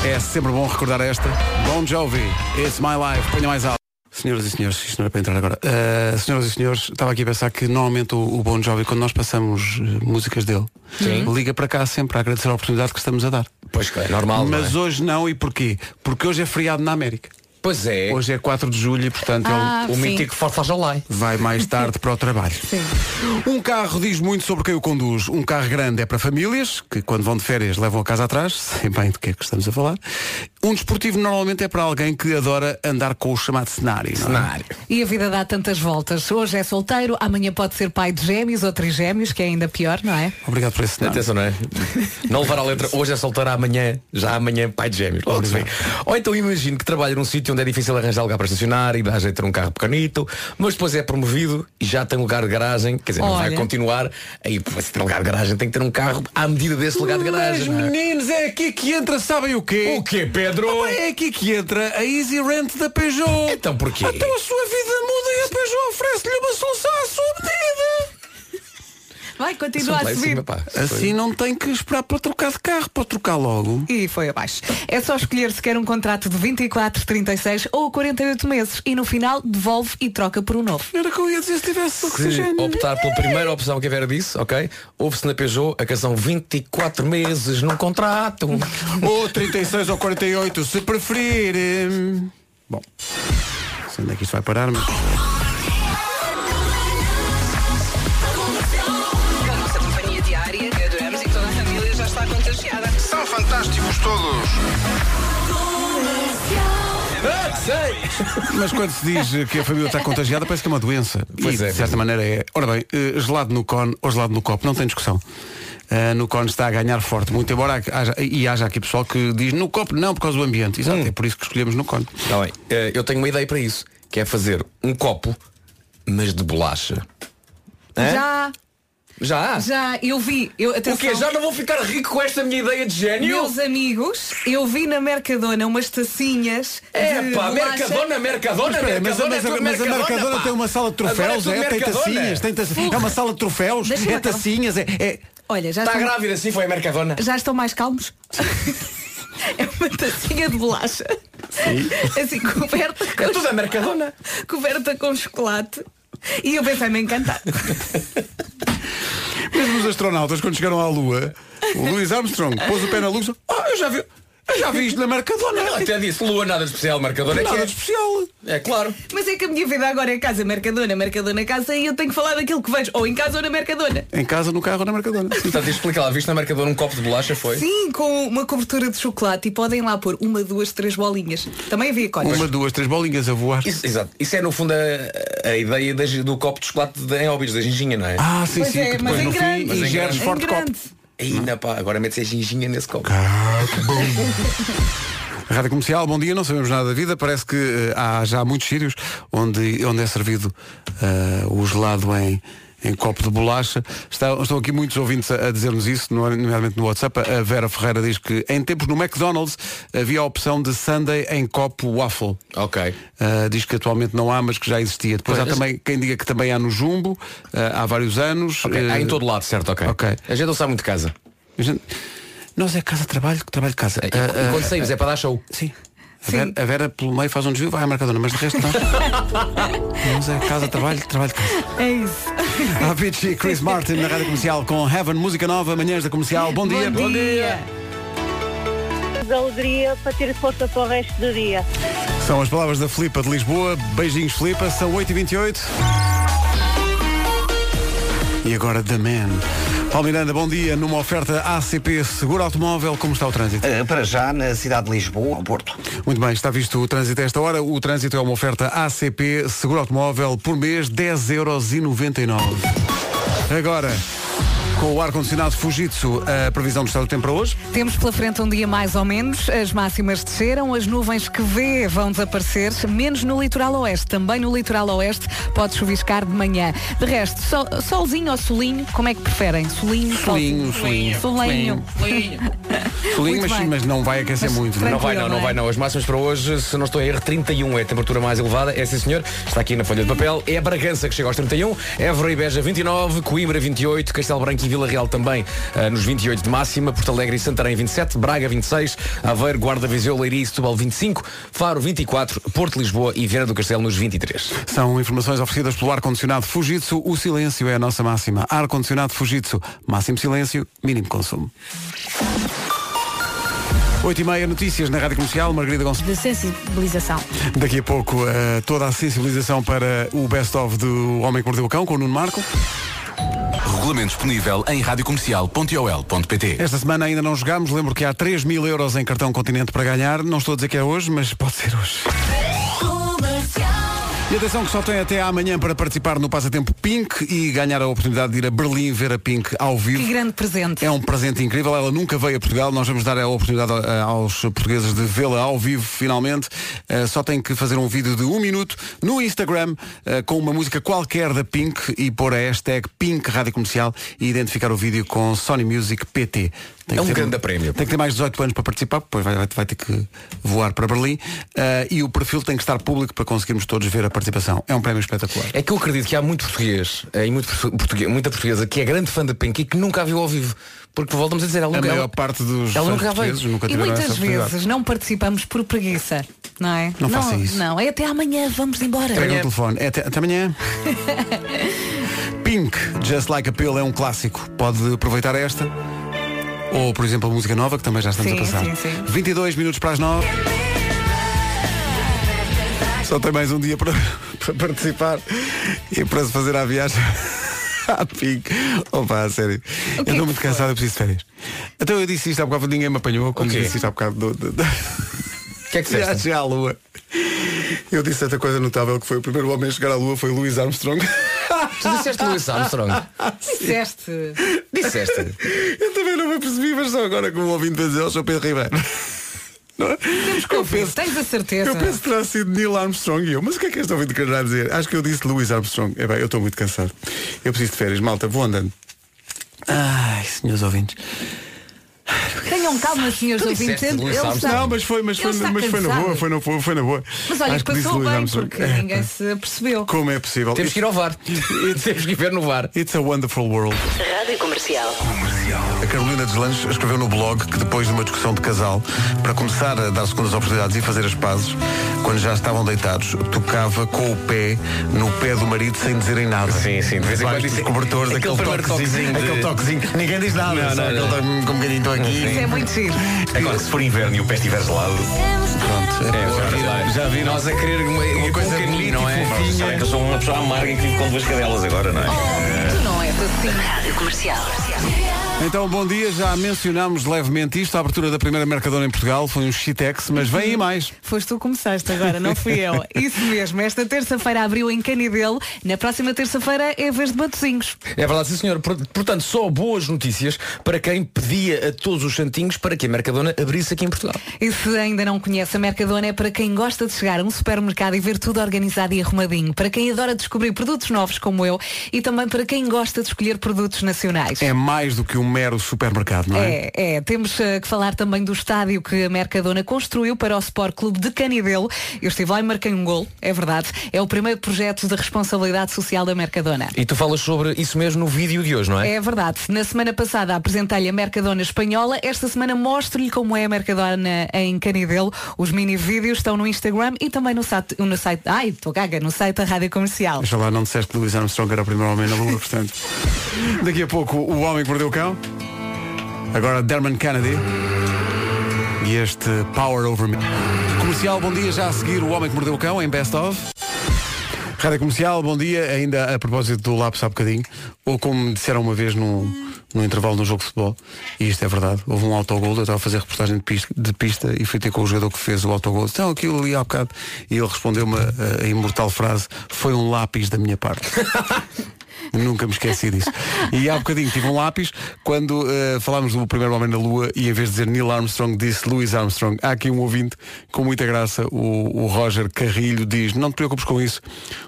B: É sempre bom recordar esta. Bon Jovi, It's My Life, ponha mais alto. Senhoras e senhores, isto não era para entrar agora. Uh, senhoras e senhores, estava aqui a pensar que normalmente o, o Bon Jovi, quando nós passamos eh, músicas dele,
J: Sim.
B: liga para cá sempre a agradecer a oportunidade que estamos a dar.
J: Pois que é normal. não
B: Mas
J: é?
B: hoje não, e porquê? Porque hoje é feriado na América.
J: Pois é.
B: Hoje é 4 de julho e, portanto,
D: Ah,
B: ele
J: o
D: sim.
J: mítico Força Jalai.
B: vai mais tarde para o trabalho. Um carro diz muito sobre quem o conduz. Um carro grande é para famílias, que quando vão de férias levam a casa atrás, sei bem do que é que estamos a falar. Um desportivo normalmente é para alguém que adora andar com o chamado cenário. não é?
J: Cenário.
D: E a vida dá tantas voltas. Hoje é solteiro, amanhã pode ser pai de gêmeos ou trigêmeos, que é ainda pior, não é?
B: Obrigado por esse cenário.
J: Atenção, não é? Não levar a letra hoje é solteiro amanhã, já amanhã pai de gêmeos. Logo se. Ou então imagino que trabalha num sítio onde é difícil arranjar lugar para estacionar e dá jeito ter um carro pequenito, mas depois é promovido e já tem lugar de garagem, quer dizer, não vai
D: Olha.
J: continuar. Aí, para se ter lugar de garagem, tem que ter um carro à medida desse lugar de
B: Mas
J: garagem. não é?
B: meninos, é aqui que entra, sabem o quê?
J: O quê, Pedro?
B: Ah, É aqui que entra a Easy Rent da Peugeot.
J: Então porquê?
B: Então a sua vida muda e a Peugeot oferece-lhe uma solução à sua medida.
D: Vai, continua a subir.
B: Assim não tem que esperar para trocar de carro, pode trocar logo.
D: E foi abaixo. É só escolher se quer um contrato de 24, 36 ou 48 meses e no final devolve e troca por um novo.
B: Era que eu ia dizer se tivesse
J: Se
B: oxigênio.
J: optar pela primeira opção que a Vera disse, ok? Ouve-se na Peugeot a canção 24 meses num contrato.
B: Ou 36 ou 48, se preferir. Bom, não sei onde é que isto vai parar, mas.
F: Fantásticos todos.
B: Mas quando se diz que a família está contagiada, parece que é uma doença.
J: Pois
B: e,
J: é.
B: de certa maneira é. Ora bem, eh, gelado no cone ou gelado no copo, não tem discussão. Eh, no cone está a ganhar forte, muito embora haja, e haja aqui pessoal que diz no copo não por causa do ambiente. Exato, é por isso que escolhemos no cone.
J: Tá bem. Eh, Eu tenho uma ideia para isso, que é fazer um copo, mas de bolacha. Hã?
D: Já,
J: Já?
D: já, eu vi. Eu,
J: O
D: atenção,
J: quê? Já não vou ficar rico com esta minha ideia de gênio?
D: Meus amigos, eu vi na Mercadona umas tacinhas.
J: É
D: de
J: pá. Mercadona, Mercadona,
B: mas,
J: Mercadona,
B: mas,
J: é
B: a-
J: tudo
B: mas a
J: Mercadona,
B: Mercadona
J: pá.
B: tem uma sala de
J: é
B: troféus, é, tem tacinhas, tem tacinhas, é uma sala de troféus, é tacinhas, é, é-
D: Olha, já
J: Está
D: estão,
J: grávida, sim, foi a Mercadona.
D: já estão mais calmos? é uma tacinha de bolacha. Assim, coberta com,
J: É tudo a Mercadona.
D: coberta com chocolate. E eu pensei-me encantar.
B: Mesmo os astronautas, quando chegaram à Lua, o Louis Armstrong pôs o pé na disse, ah, eu já vi, já vi isto na Mercadona.
J: Ela até disse, Lua, nada de especial, Mercadona é que
B: Nada
J: é.
B: especial.
J: É claro.
D: Mas é que a minha vida agora é casa Mercadona, Mercadona casa e eu tenho que falar daquilo que vejo ou em casa ou na Mercadona.
B: Em casa, no carro ou na Mercadona.
J: Portanto, explica lá, viste na Mercadona um copo de bolacha, foi?
D: Sim, com uma cobertura de chocolate e podem lá pôr uma, duas, três bolinhas. Também havia códigos.
B: Uma, duas, três bolinhas a voar.
J: Isso, exato. Isso é no fundo a, a ideia das- do copo de chocolate de, em óbidos, da ginginha, não é?
B: Ah, sim,
D: Pois
B: sim,
D: é, mas
B: depois
D: em
B: no
D: grande.
B: fim
J: Mas em grande.
B: forte copo.
J: Ainda pá, agora mete-se a ginginha nesse copo.
B: Rádio Comercial, bom dia, não sabemos nada da vida, parece que eh, há já muitos sítios onde, onde é servido eh, o gelado em, em copo de bolacha. Está- estão aqui muitos ouvintes a, a dizer-nos isso, no- nomeadamente no WhatsApp. A Vera Ferreira diz que em tempos no McDonald's havia a opção de Sunday em copo waffle.
J: Ok.
B: Uh, diz que atualmente não há, mas que já existia. Depois
J: Pois.
B: há também quem diga que também há no Jumbo, uh, há vários anos.
J: Ok, Há em
B: Uh,
J: todo lado, certo, ok.
B: Ok.
J: A gente não sabe muito de casa.
B: a gente- Nós é casa-trabalho, trabalho de casa.
J: E,
B: Uh, uh,
J: e quando saímos é para dar show.
B: Sim. A Vera, a Vera, pelo meio faz um desvio, vai à Mercadona, mas de resto não. Mas é casa, trabalho, trabalho de casa.
D: É isso.
B: A Avicii, Chris Martin na rádio comercial com Heaven, música nova, manhãs da comercial. Bom dia.
D: Bom dia.
H: de alegria para ter força para o resto do dia.
B: São as palavras da Filipa de Lisboa. Beijinhos, Filipa. São 8h28. E agora The Man. Paulo Miranda, bom dia. Numa oferta ACP Seguro Automóvel, como está o trânsito?
C: Eh, Para já, na cidade de Lisboa, ao Porto.
B: Muito bem, está visto o trânsito a esta hora. O trânsito é uma oferta ACP Seguro Automóvel por mês 10,99€. Agora, Com o ar-condicionado Fujitsu, a previsão do estado do tempo para hoje?
D: Temos pela frente um dia mais ou menos, as máximas desceram, as nuvens que vê vão desaparecer, menos no litoral oeste. Também no litoral oeste pode chuviscar de manhã. De resto, sol, solzinho ou solinho, como é que preferem? Solinho,
B: Solinho, solinho.
D: Solinho.
B: Solinho, mas,
D: bem.
B: mas não vai aquecer muito.
J: Não vai, não,
D: não
J: não
D: é?
J: vai, não. As máximas para hoje, se não estou em erro, 31 é a temperatura mais elevada. É sim, senhor. Está aqui na folha de papel. É a Bragança que chega aos 31, Évora e Beja 29, Coimbra 28, Castelo Branco e Vila Real também ah, nos 28 de máxima, Porto Alegre e Santarém 27, Braga 26, Aveiro, Guarda, Viseu, Leiria e Setúbal 25, Faro 24, Porto, Lisboa e Viana do Castelo nos 23.
B: São informações oferecidas pelo ar-condicionado Fujitsu. O silêncio é a nossa máxima. Ar-condicionado Fujitsu. Máximo silêncio, mínimo consumo. 8 e meia, notícias na Rádio Comercial. Margarida Gonçalves.
M: De sensibilização.
B: Daqui a pouco, eh, toda a sensibilização para o best-of do Homem que Mordeu o Cão, com o Nuno Marco.
F: Regulamento disponível em radiocomercial.ol.pt
B: Esta semana ainda não jogámos. Lembro que há 3 mil euros em cartão continente para ganhar. Não estou a dizer que é hoje, mas pode ser hoje. E atenção que só tem até amanhã para participar no Passatempo Pink e ganhar a oportunidade de ir a Berlim ver a Pink ao vivo.
D: Que grande presente.
B: É um presente incrível. Ela nunca veio a Portugal. Nós vamos dar a oportunidade a- aos portugueses de vê-la ao vivo, finalmente. Eh, só tem que fazer um vídeo de um minuto no Instagram eh, com uma música qualquer da Pink e pôr a hashtag Pink Rádio Comercial e identificar o vídeo com Sony Music PT. Tem
J: É
B: que
J: um
B: ter-
J: grande prémio.
B: Tem que ter mais de 18 anos para participar, depois vai, vai- vai ter que voar para Berlim. Eh, e o perfil tem que estar público para conseguirmos todos ver a participação. É um prémio espetacular.
J: É que eu acredito que há muito português eh, e muito portu- português, muita portuguesa que é grande fã da Pink e que nunca a viu ao vivo. Porque voltamos a dizer, ela
B: A
J: nunca,
B: maior
J: ela,
B: parte dos
J: ela nunca veio.
B: portugueses nunca
D: E muitas vezes não participamos por preguiça, não é?
B: Não faça isso.
D: Não, é até amanhã, vamos embora.
B: Pega o telefone. É até, até amanhã. Pink, Just Like a Pill é um clássico. Pode aproveitar esta. Ou, por exemplo, a música nova, que também já estamos
D: Sim,
B: a passar.
D: sim, sim.
B: 22 minutos para as 9. Só tem mais um dia para, para participar e para se fazer a viagem. à Pink. Opa, a sério. Eu
D: que
B: estou
D: é
B: muito
D: que
B: cansado, eu preciso de férias. Então eu disse isto há bocado, ninguém me apanhou, como
J: O quê?
B: disse isto há bocado do, do, do...
J: O que é que disseste?
B: Viagem à Lua. Eu disse outra coisa notável que foi o primeiro homem a chegar à Lua foi o Louis Armstrong.
J: Tu disseste Louis Armstrong.
D: Disseste.
J: Disseste.
B: Eu apercebi, mas só agora como ouvindo dizer ao Sr. Pedro Ribeiro. Não é? eu penso,
D: Tens a certeza.
B: eu penso que terá sido Neil Armstrong e eu, mas o que é que este ouvido quererá dizer? Acho que eu disse Louis Armstrong. É bem, eu estou muito cansado. Eu preciso de férias, malta, vou andando. Ai, senhores ouvintes.
D: Tenham calma, senhores
J: Tu
D: ouvintes. Ele está-
B: Não, mas foi, mas foi, mas foi na boa, foi na boa, foi na boa.
D: Mas olha,
B: Acho que
D: passou bem
B: Armstrong.
D: porque
B: É,
D: ninguém se apercebeu.
B: Como é possível?
J: Temos que ir ao VAR. Temos que ir ver no VAR.
B: It's a wonderful world.
N: Rádio Comercial.
B: A Carolina Deslandes escreveu no blog que depois de uma discussão de casal, para começar a dar segundas oportunidades e fazer as pazes, quando já estavam deitados, tocava com o pé no pé do marido sem dizerem nada.
J: Sim, sim, de vez em quando
B: dos
J: isso-
B: cobertores,
J: aquele
B: aquele, toquezinho,
J: toquezinho de-
B: aquele toquezinho. Ninguém diz nada,
J: Não,
B: só
J: não,
B: aquele
J: não.
B: toque com um bocadinho estou aqui.
D: Isso é muito giro.
I: Agora, se for inverno e o pé estiver gelado,
B: Pronto,
J: É,
B: já vi
J: Nós a querer uma, uma
B: coisa
J: coisa
B: bonita
J: não é?
I: Sabem que eu sou uma pessoa amarga e que vivo com duas cadelas agora, não é?
D: Tu não és assim.
N: Rádio Comercial.
B: Então, bom dia. Já mencionámos levemente isto. A abertura da primeira Mercadona em Portugal foi um shitex, mas vem aí mais.
D: Foste tu que começaste agora, não fui eu. Isso mesmo, esta terça-feira abriu em Canidelo, na próxima terça-feira é a vez de Batozinhos.
J: É verdade, sim senhor. Por- Portanto, só boas notícias para quem pedia a todos os santinhos para que a Mercadona abrisse aqui em Portugal.
D: E se ainda não conhece a Mercadona é para quem gosta de chegar a um supermercado e ver tudo organizado e arrumadinho, para quem adora descobrir produtos novos como eu e também para quem gosta de escolher produtos nacionais.
B: É mais do que um mero supermercado, não é?
D: É, é, temos eh, que falar também do estádio que a Mercadona construiu para o Sport Clube de Canidelo. Eu estive lá e marquei um gol, é verdade. É o primeiro projeto de responsabilidade social da Mercadona.
J: E tu falas sobre isso mesmo no vídeo de hoje, não é?
D: É verdade. Na semana passada apresentei-lhe a Mercadona Espanhola. Esta semana mostro-lhe como é a Mercadona em Canidelo. Os mini vídeos estão no Instagram e também no site, no site ai, estou gaga, no site da Rádio Comercial.
B: Deixa lá, não disseste que Louis Armstrong era o primeiro homem na Lua, portanto. Daqui a pouco, o homem que mordeu o cão. Agora, Derman Kennedy. E este Power Over Me. Comercial, bom dia. Já a seguir, o homem que mordeu o cão, em Best of. Rádio Comercial, bom dia. Ainda a propósito do lápis há bocadinho. Ou como me disseram uma vez num, num intervalo de um jogo de futebol, e isto é verdade, houve um autogol, eu estava a fazer reportagem de pista, de pista e fui ter com o jogador que fez o autogol. Não, aquilo ali há bocado. E ele respondeu-me a, a imortal frase, foi um lápis da minha parte. Nunca me esqueci disso. E há bocadinho tive um lápis quando eh, falámos do primeiro homem na Lua e em vez de dizer Neil Armstrong disse Louis Armstrong. Há aqui um ouvinte com muita graça, o, o Roger Carrilho, diz, não te preocupes com isso.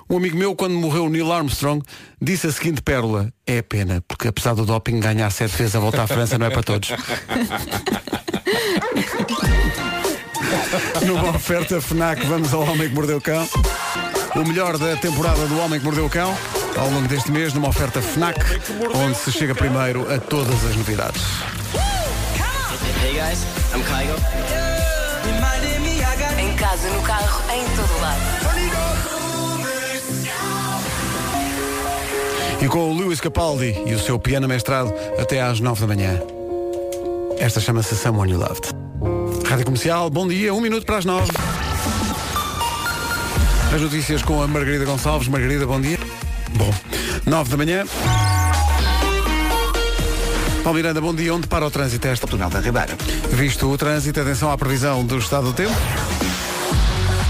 B: Um amigo meu, quando morreu Neil Armstrong, disse a seguinte pérola, é pena, porque apesar do doping ganhar sete vezes a volta à França não é para todos. Numa oferta FNAC, vamos ao Homem que Mordeu o Cão. O melhor da temporada do Homem que Mordeu o Cão, ao longo deste mês, numa oferta FNAC, onde se chega primeiro a todas as novidades.
E: Hey guys, I'm Kygo.
N: Em casa, no carro, em todo lado.
B: E com o Lewis Capaldi e o seu piano mestrado até às nove da manhã. Esta chama-se Someone You Loved. Rádio Comercial, bom dia, um minuto para as nove. As notícias com a Margarida Gonçalves. Margarida, bom dia. Bom, nove da manhã. Paulo Miranda, bom dia. Onde para o trânsito esta?
C: Túnel da Ribeira.
B: Visto o trânsito, atenção à previsão do estado do tempo.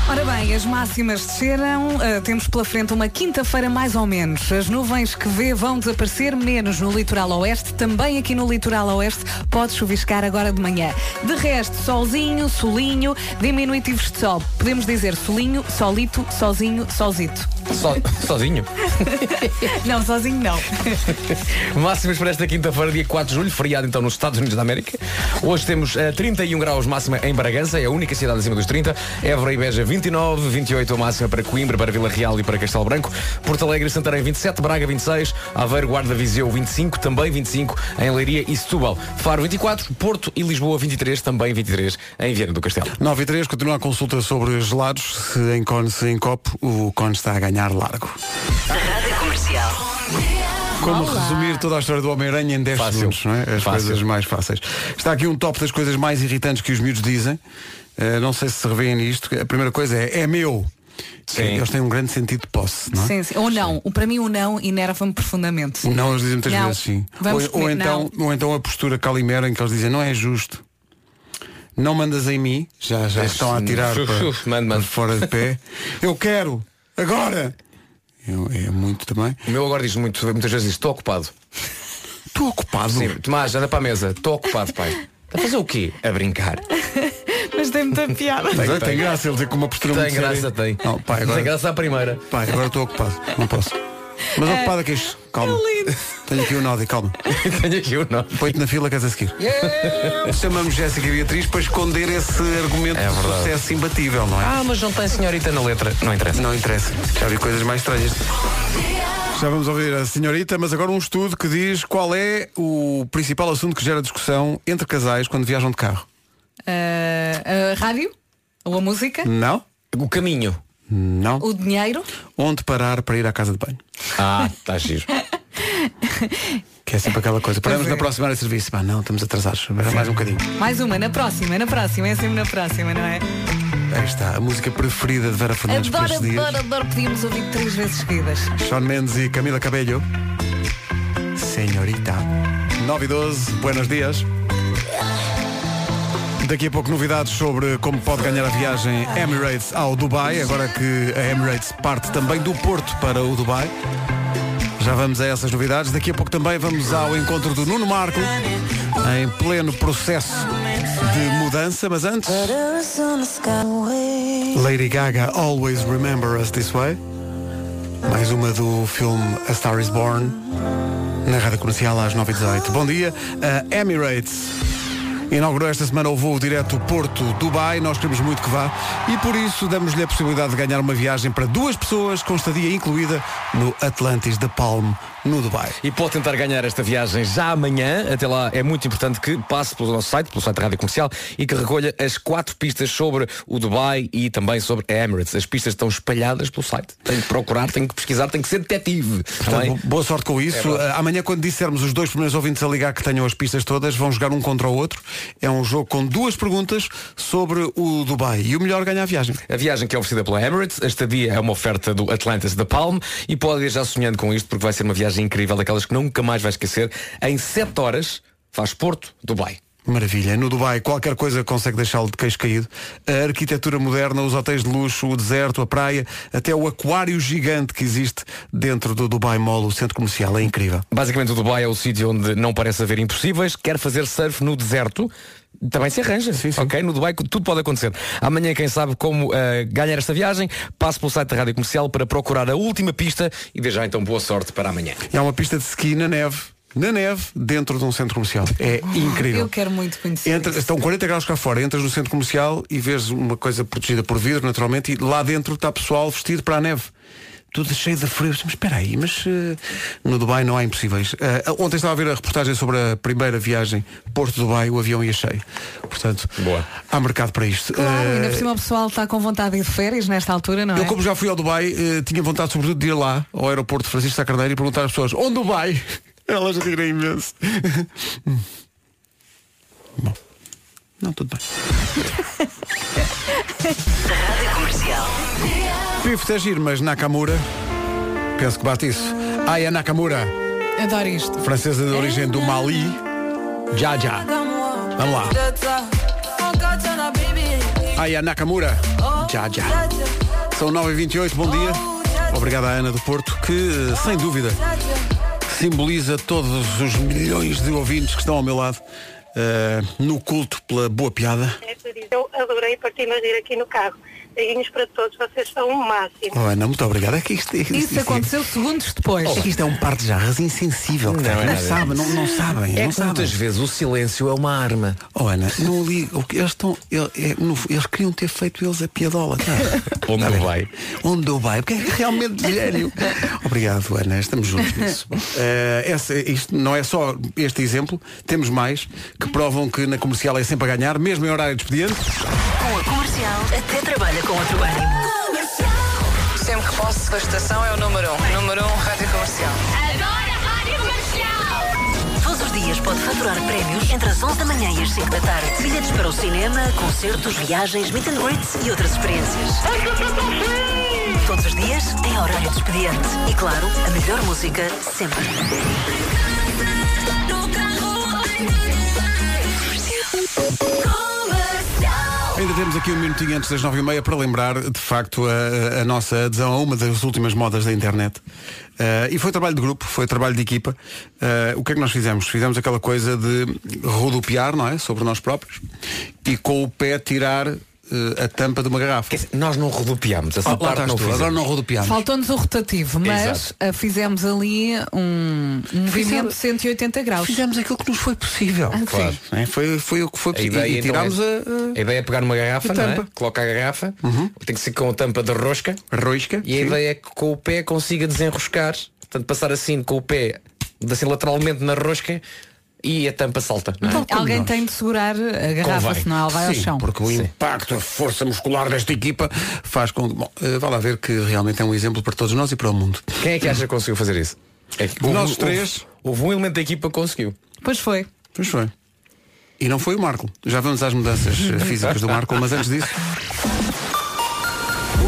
D: Ora bem, as máximas desceram, uh, temos pela frente uma quinta-feira mais ou menos. As nuvens que vê vão desaparecer, menos no litoral oeste, também aqui no litoral oeste pode chuviscar agora de manhã. De resto, solzinho, solinho, diminutivos de sol. Podemos dizer solinho, solito, sozinho, solzito.
J: So, sozinho?
D: não, sozinho não.
J: Máximas para esta quinta-feira, dia 4 de julho, feriado então nos Estados Unidos da América. Hoje temos uh, 31 graus máxima em Bragança, é a única cidade acima dos 30. Évora e Beja 29, 28 a máxima para Coimbra, para Vila Real e para Castelo Branco. Porto Alegre e Santarém 27, Braga 26, Aveiro, Guarda, Viseu 25, também 25 em Leiria e Setúbal. Faro 24, Porto e Lisboa 23, também 23 em Viana do Castelo.
B: 9 e 3, continua a consulta sobre gelados. Se em cone, se em copo, o cone está a ganhar largo.
N: Rádio Comercial.
B: Como
N: Olá.
B: resumir toda a história do Homem-Aranha em 10
J: Fácil.
B: segundos, não é? As
J: Fácil.
B: coisas mais fáceis. Está aqui um top das coisas mais irritantes que os miúdos dizem. Uh, não sei se se revêem nisto. A primeira coisa é, é meu.
J: Sim.
B: Eles têm um grande sentido de posse, não é?
D: Sim, sim. Ou não. O- Para mim o não enerva-me profundamente.
B: O não eles dizem muitas
D: Não.
B: vezes sim.
D: Vamos
B: ou, ou então, ou então a postura calimera em que eles dizem não é justo. Não mandas em mim, já, já
J: Uf,
B: estão a tirar para, para fora de pé. Eu quero, agora! Eu- é muito também.
J: O meu agora diz muito, muitas vezes estou ocupado.
B: Estou ocupado.
J: Sim, Tomás, anda para a mesa. Estou ocupado, pai. Está a fazer o quê? A brincar.
D: Mas tem muita piada.
B: Tem,
J: Tem,
B: tem
J: tem.
B: graça ele ter com uma postura
J: Tem
B: muito séria.
J: graça, tem.
B: Não, pai, agora,
J: Tem graça à primeira.
B: pai, agora estou ocupado. Não posso. Mas ocupado aqui, calma. Tenho aqui o Nódio, calma.
J: Tenho aqui o nó.
B: Põe-te na fila, queres a seguir. Chamamos Jéssica e Beatriz para esconder esse argumento
J: É
B: de
J: verdade.
B: sucesso imbatível, não é?
J: Ah, mas não tem senhorita na letra. Não interessa.
B: Não interessa. Já vi coisas mais estranhas. Já vamos ouvir a senhorita, mas agora um estudo que diz qual é o principal assunto que gera discussão entre casais quando viajam de carro.
D: Ah, a rádio? Ou a música?
B: Não?
J: O caminho.
B: Não.
D: O dinheiro?
B: Onde parar para ir à casa de banho?
J: Ah, está giro.
B: Que é sempre aquela coisa. Paramos
D: Pois é.
B: na próxima hora de serviço. Pá, não, estamos atrasados. Mais um bocadinho.
D: Mais uma, na próxima, na próxima, é sempre na próxima, não é?
B: Aí está, a música preferida de Vera Fernandes para
D: Adoro,
B: estes dias.
D: adoro, adoro. Podíamos ouvir três vezes seguidas.
B: Sean Mendes e Camila Cabello. Senhorita. 9 e 12, buenos dias. Daqui a pouco novidades sobre como pode ganhar a viagem Emirates ao Dubai, agora que a Emirates parte também do Porto para o Dubai. Já vamos a essas novidades. Daqui a pouco também vamos ao encontro do Nuno Marco, em pleno processo de mudança, mas antes. Lady Gaga, Always Remember Us This Way. Mais uma do filme A Star Is Born. Na rádio comercial às 9h18. Bom dia. A Emirates inaugurou esta semana o voo direto Porto-Dubai. Nós queremos muito que vá e por isso damos-lhe a possibilidade de ganhar uma viagem para duas pessoas com estadia incluída no Atlantis de Palm, no Dubai.
J: E pode tentar ganhar esta viagem já amanhã. Até lá é muito importante que passe pelo nosso site, pelo site da Rádio Comercial, e que recolha as quatro pistas sobre o Dubai e também sobre a Emirates. As pistas estão espalhadas pelo site. Tem que procurar, tem que pesquisar, tem que ser detetive. Está
B: Portanto, boa sorte com isso.
J: É verdade.
B: Ah, Amanhã, quando dissermos os dois primeiros ouvintes a ligar que tenham as pistas todas, vão jogar um contra o outro. É um jogo com duas perguntas sobre o Dubai. E o melhor ganha a viagem.
J: A viagem que é oferecida pela Emirates, a estadia é uma oferta do Atlantis da Palm e pode ir já sonhando com isto porque vai ser uma viagem incrível, daquelas que nunca mais vai esquecer. Em 7 horas faz Porto, Dubai.
B: Maravilha. No Dubai, qualquer coisa consegue deixá-lo de queixo caído. A arquitetura moderna, os hotéis de luxo, o deserto, a praia, até o aquário gigante que existe dentro do Dubai Mall, o centro comercial. É incrível.
J: Basicamente o Dubai é o sítio onde não parece haver impossíveis. Quer fazer surf no deserto. Também se arranja, sim, sim. ok? No Dubai tudo pode acontecer. Amanhã, quem sabe como eh, ganhar esta viagem, passe pelo site da Rádio Comercial para procurar a última pista e desde já então boa sorte para amanhã.
B: E há uma pista de ski na neve. Na neve, dentro de um centro comercial. É incrível.
D: Eu quero muito conhecer.
B: Entra- estão 40 graus cá fora, entras no centro comercial e vês uma coisa protegida por vidro, naturalmente, e lá dentro está pessoal vestido para a neve. Tudo cheio de frio. Mas espera aí, mas eh, no Dubai não há impossíveis. Eh, ontem estava a ver a reportagem sobre a primeira viagem Porto-Dubai, o avião ia cheio. Portanto, há mercado para isto.
D: Claro,
B: Eh,
D: ainda por cima o pessoal está com vontade de ir de férias nesta altura, não é?
B: eu, como já fui ao Dubai, eh, tinha vontade, sobretudo, de ir lá, ao aeroporto de Francisco Sá Carneiro, e perguntar às pessoas, onde Dubai? Elas riram imenso. Bom. Não, tudo bem.
N: Rádio Comercial.
B: Pifte é giro, mas Nakamura, penso que bate isso. Aya Nakamura,
D: Adoro isto.
B: francesa de origem do Mali. Já, já. Vamos lá. Aya Nakamura. Já, já. São 9h28, bom dia. Obrigado à Ana do Porto, que, sem dúvida, simboliza todos os milhões de ouvintes que estão ao meu lado eh, no culto pela boa piada.
M: Eu adorei partir-me a rir aqui no carro. Beijinhos para todos, vocês são o máximo.
B: Oh, Ana, muito obrigado. É que isto, isto,
D: Isso aconteceu segundos depois.
B: É que isto é um par de jarras insensível.
J: Não,
B: Não,
J: é
B: não,
J: nada.
B: sabem, não, não sabem.
J: É
B: não
J: que
B: sabem.
J: muitas vezes o silêncio é uma arma.
B: Oh Ana, não li, o que eles estão. ele- é, eles queriam ter feito eles a piadola. Tá?
J: Onde
B: Tá bem.
J: vai?
B: Onde eu vai? Porque é realmente gênio. Obrigado, Ana, estamos juntos nisso. Eh, essa- isto não é só este exemplo, temos mais que provam que na comercial é sempre a ganhar, mesmo em horário de expediente.
N: Com a comercial, até trabalha com outro ânimo.
K: Sempre que posso, a estação é o número 1. Um. Número 1, um, Rádio Comercial.
N: Todos os dias pode faturar prémios entre as 11 da manhã e as 5 da tarde. Bilhetes para o cinema, concertos, viagens, meet and greets e outras experiências. Todos os dias, em horário de expediente. E claro, a melhor música sempre.
B: Ainda temos aqui um minutinho antes das nove e meia para lembrar, de facto, a, a nossa adesão a uma das últimas modas da internet. Eh, e foi trabalho de grupo, foi trabalho de equipa. Eh, o que é que nós fizemos? Fizemos aquela coisa de rodopiar, não é? Sobre nós próprios. E com o pé tirar eh, a tampa de uma garrafa.
J: nós não rodopiámos, essa
B: lá
J: parte não
B: tu,
J: fizemos.
B: agora não rodopiámos.
D: Faltou-nos o rotativo, mas
B: Exato.
D: ah, fizemos ali um, movimento de 180 graus.
B: Fizemos aquilo que nos foi possível.
D: Ah.
J: Claro.
B: É, foi, foi o que foi
J: A
B: possível.
J: ideia,
B: E
J: então,
B: tirámos
J: é,
B: a,
J: a ideia é pegar uma garrafa,
B: a
J: não é?
B: tampa.
J: Coloca a garrafa, tem que ser com a tampa de rosca.
B: Rosca.
J: E a
B: sim.
J: ideia é que com o pé consiga desenroscar, portanto passar assim com o pé, assim lateralmente na rosca e a tampa salta. Não é?
D: Alguém tem de segurar a garrafa,
J: Convém.
D: senão ela vai ao
B: Sim,
D: chão.
B: porque o impacto, a força muscular desta equipa faz com que. Bom, eh, vá lá ver que realmente é um exemplo para todos nós e para o mundo.
J: Quem é que acha que conseguiu fazer isso? É que
B: Nós
J: houve-
B: três.
J: Houve, houve um elemento da equipa que conseguiu.
D: Pois foi.
B: Pois foi. E não foi o Marco. Já vamos às mudanças eh, físicas do Marco, mas antes disso.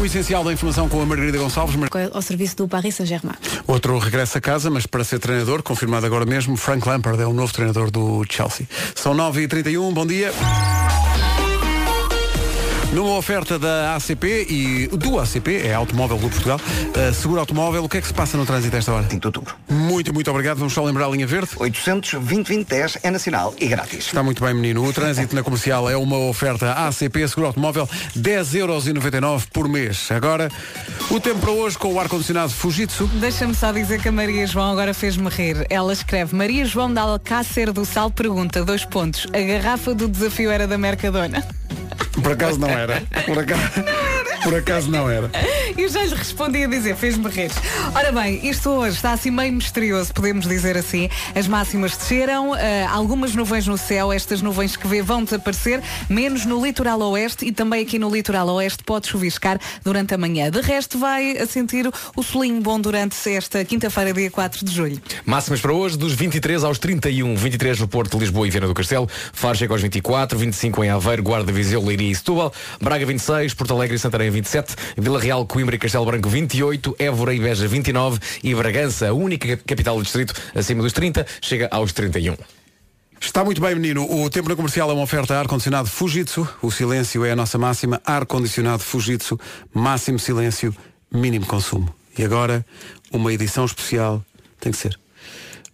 B: O essencial da informação com a Margarida Gonçalves. Mar-
O: ao serviço do Paris Saint-Germain.
B: Outro regressa a casa, mas para ser treinador, confirmado agora mesmo, Frank Lampard é o novo treinador do Chelsea. São 9h31, bom dia. Numa oferta da ACP e do ACP, é Automóvel Clube Portugal, uh, Seguro Automóvel, o que é que se passa no trânsito a esta hora?
C: 5 de outubro.
B: Muito, muito obrigado. Vamos só lembrar a linha verde.
C: 800 2010 é nacional e grátis.
B: Está muito bem, menino. O trânsito na comercial é uma oferta ACP Seguro Automóvel, 10,99€ por mês. Agora, o tempo para hoje com o ar-condicionado Fujitsu.
D: Deixa-me só dizer que a Maria João agora fez-me rir. Ela escreve, Maria João da Alcácer do Sal pergunta, dois pontos, a garrafa do desafio era da Mercadona?
B: Por acaso não era. Por acaso, por acaso não era.
D: Eu já lhe respondi a dizer, fez-me rir. Ora bem, isto hoje está assim meio misterioso, podemos dizer assim. As máximas desceram, ah, algumas nuvens no céu, estas nuvens que vê vão desaparecer, menos no litoral oeste e também aqui no litoral oeste pode chuviscar durante a manhã. De resto, vai a sentir o solinho bom durante esta quinta-feira, dia 4 de julho.
J: Máximas para hoje, dos 23 aos 31. 23 no Porto, Lisboa e Viana do Castelo. Faro chega aos 24, 25 em Aveiro, Guarda, Viseu, Leiria e Setúbal. Braga 26, Porto Alegre e Santarém 27. Vila Real, Coimbra e Castelo Branco 28. Évora e Beja 29. E Bragança, a única capital do distrito acima dos 30, chega aos 31.
B: Está muito bem, menino. O tempo na comercial é uma oferta a ar-condicionado Fujitsu. O silêncio é a nossa máxima. Ar-condicionado Fujitsu. Máximo silêncio, mínimo consumo. E agora, uma edição especial, tem que ser,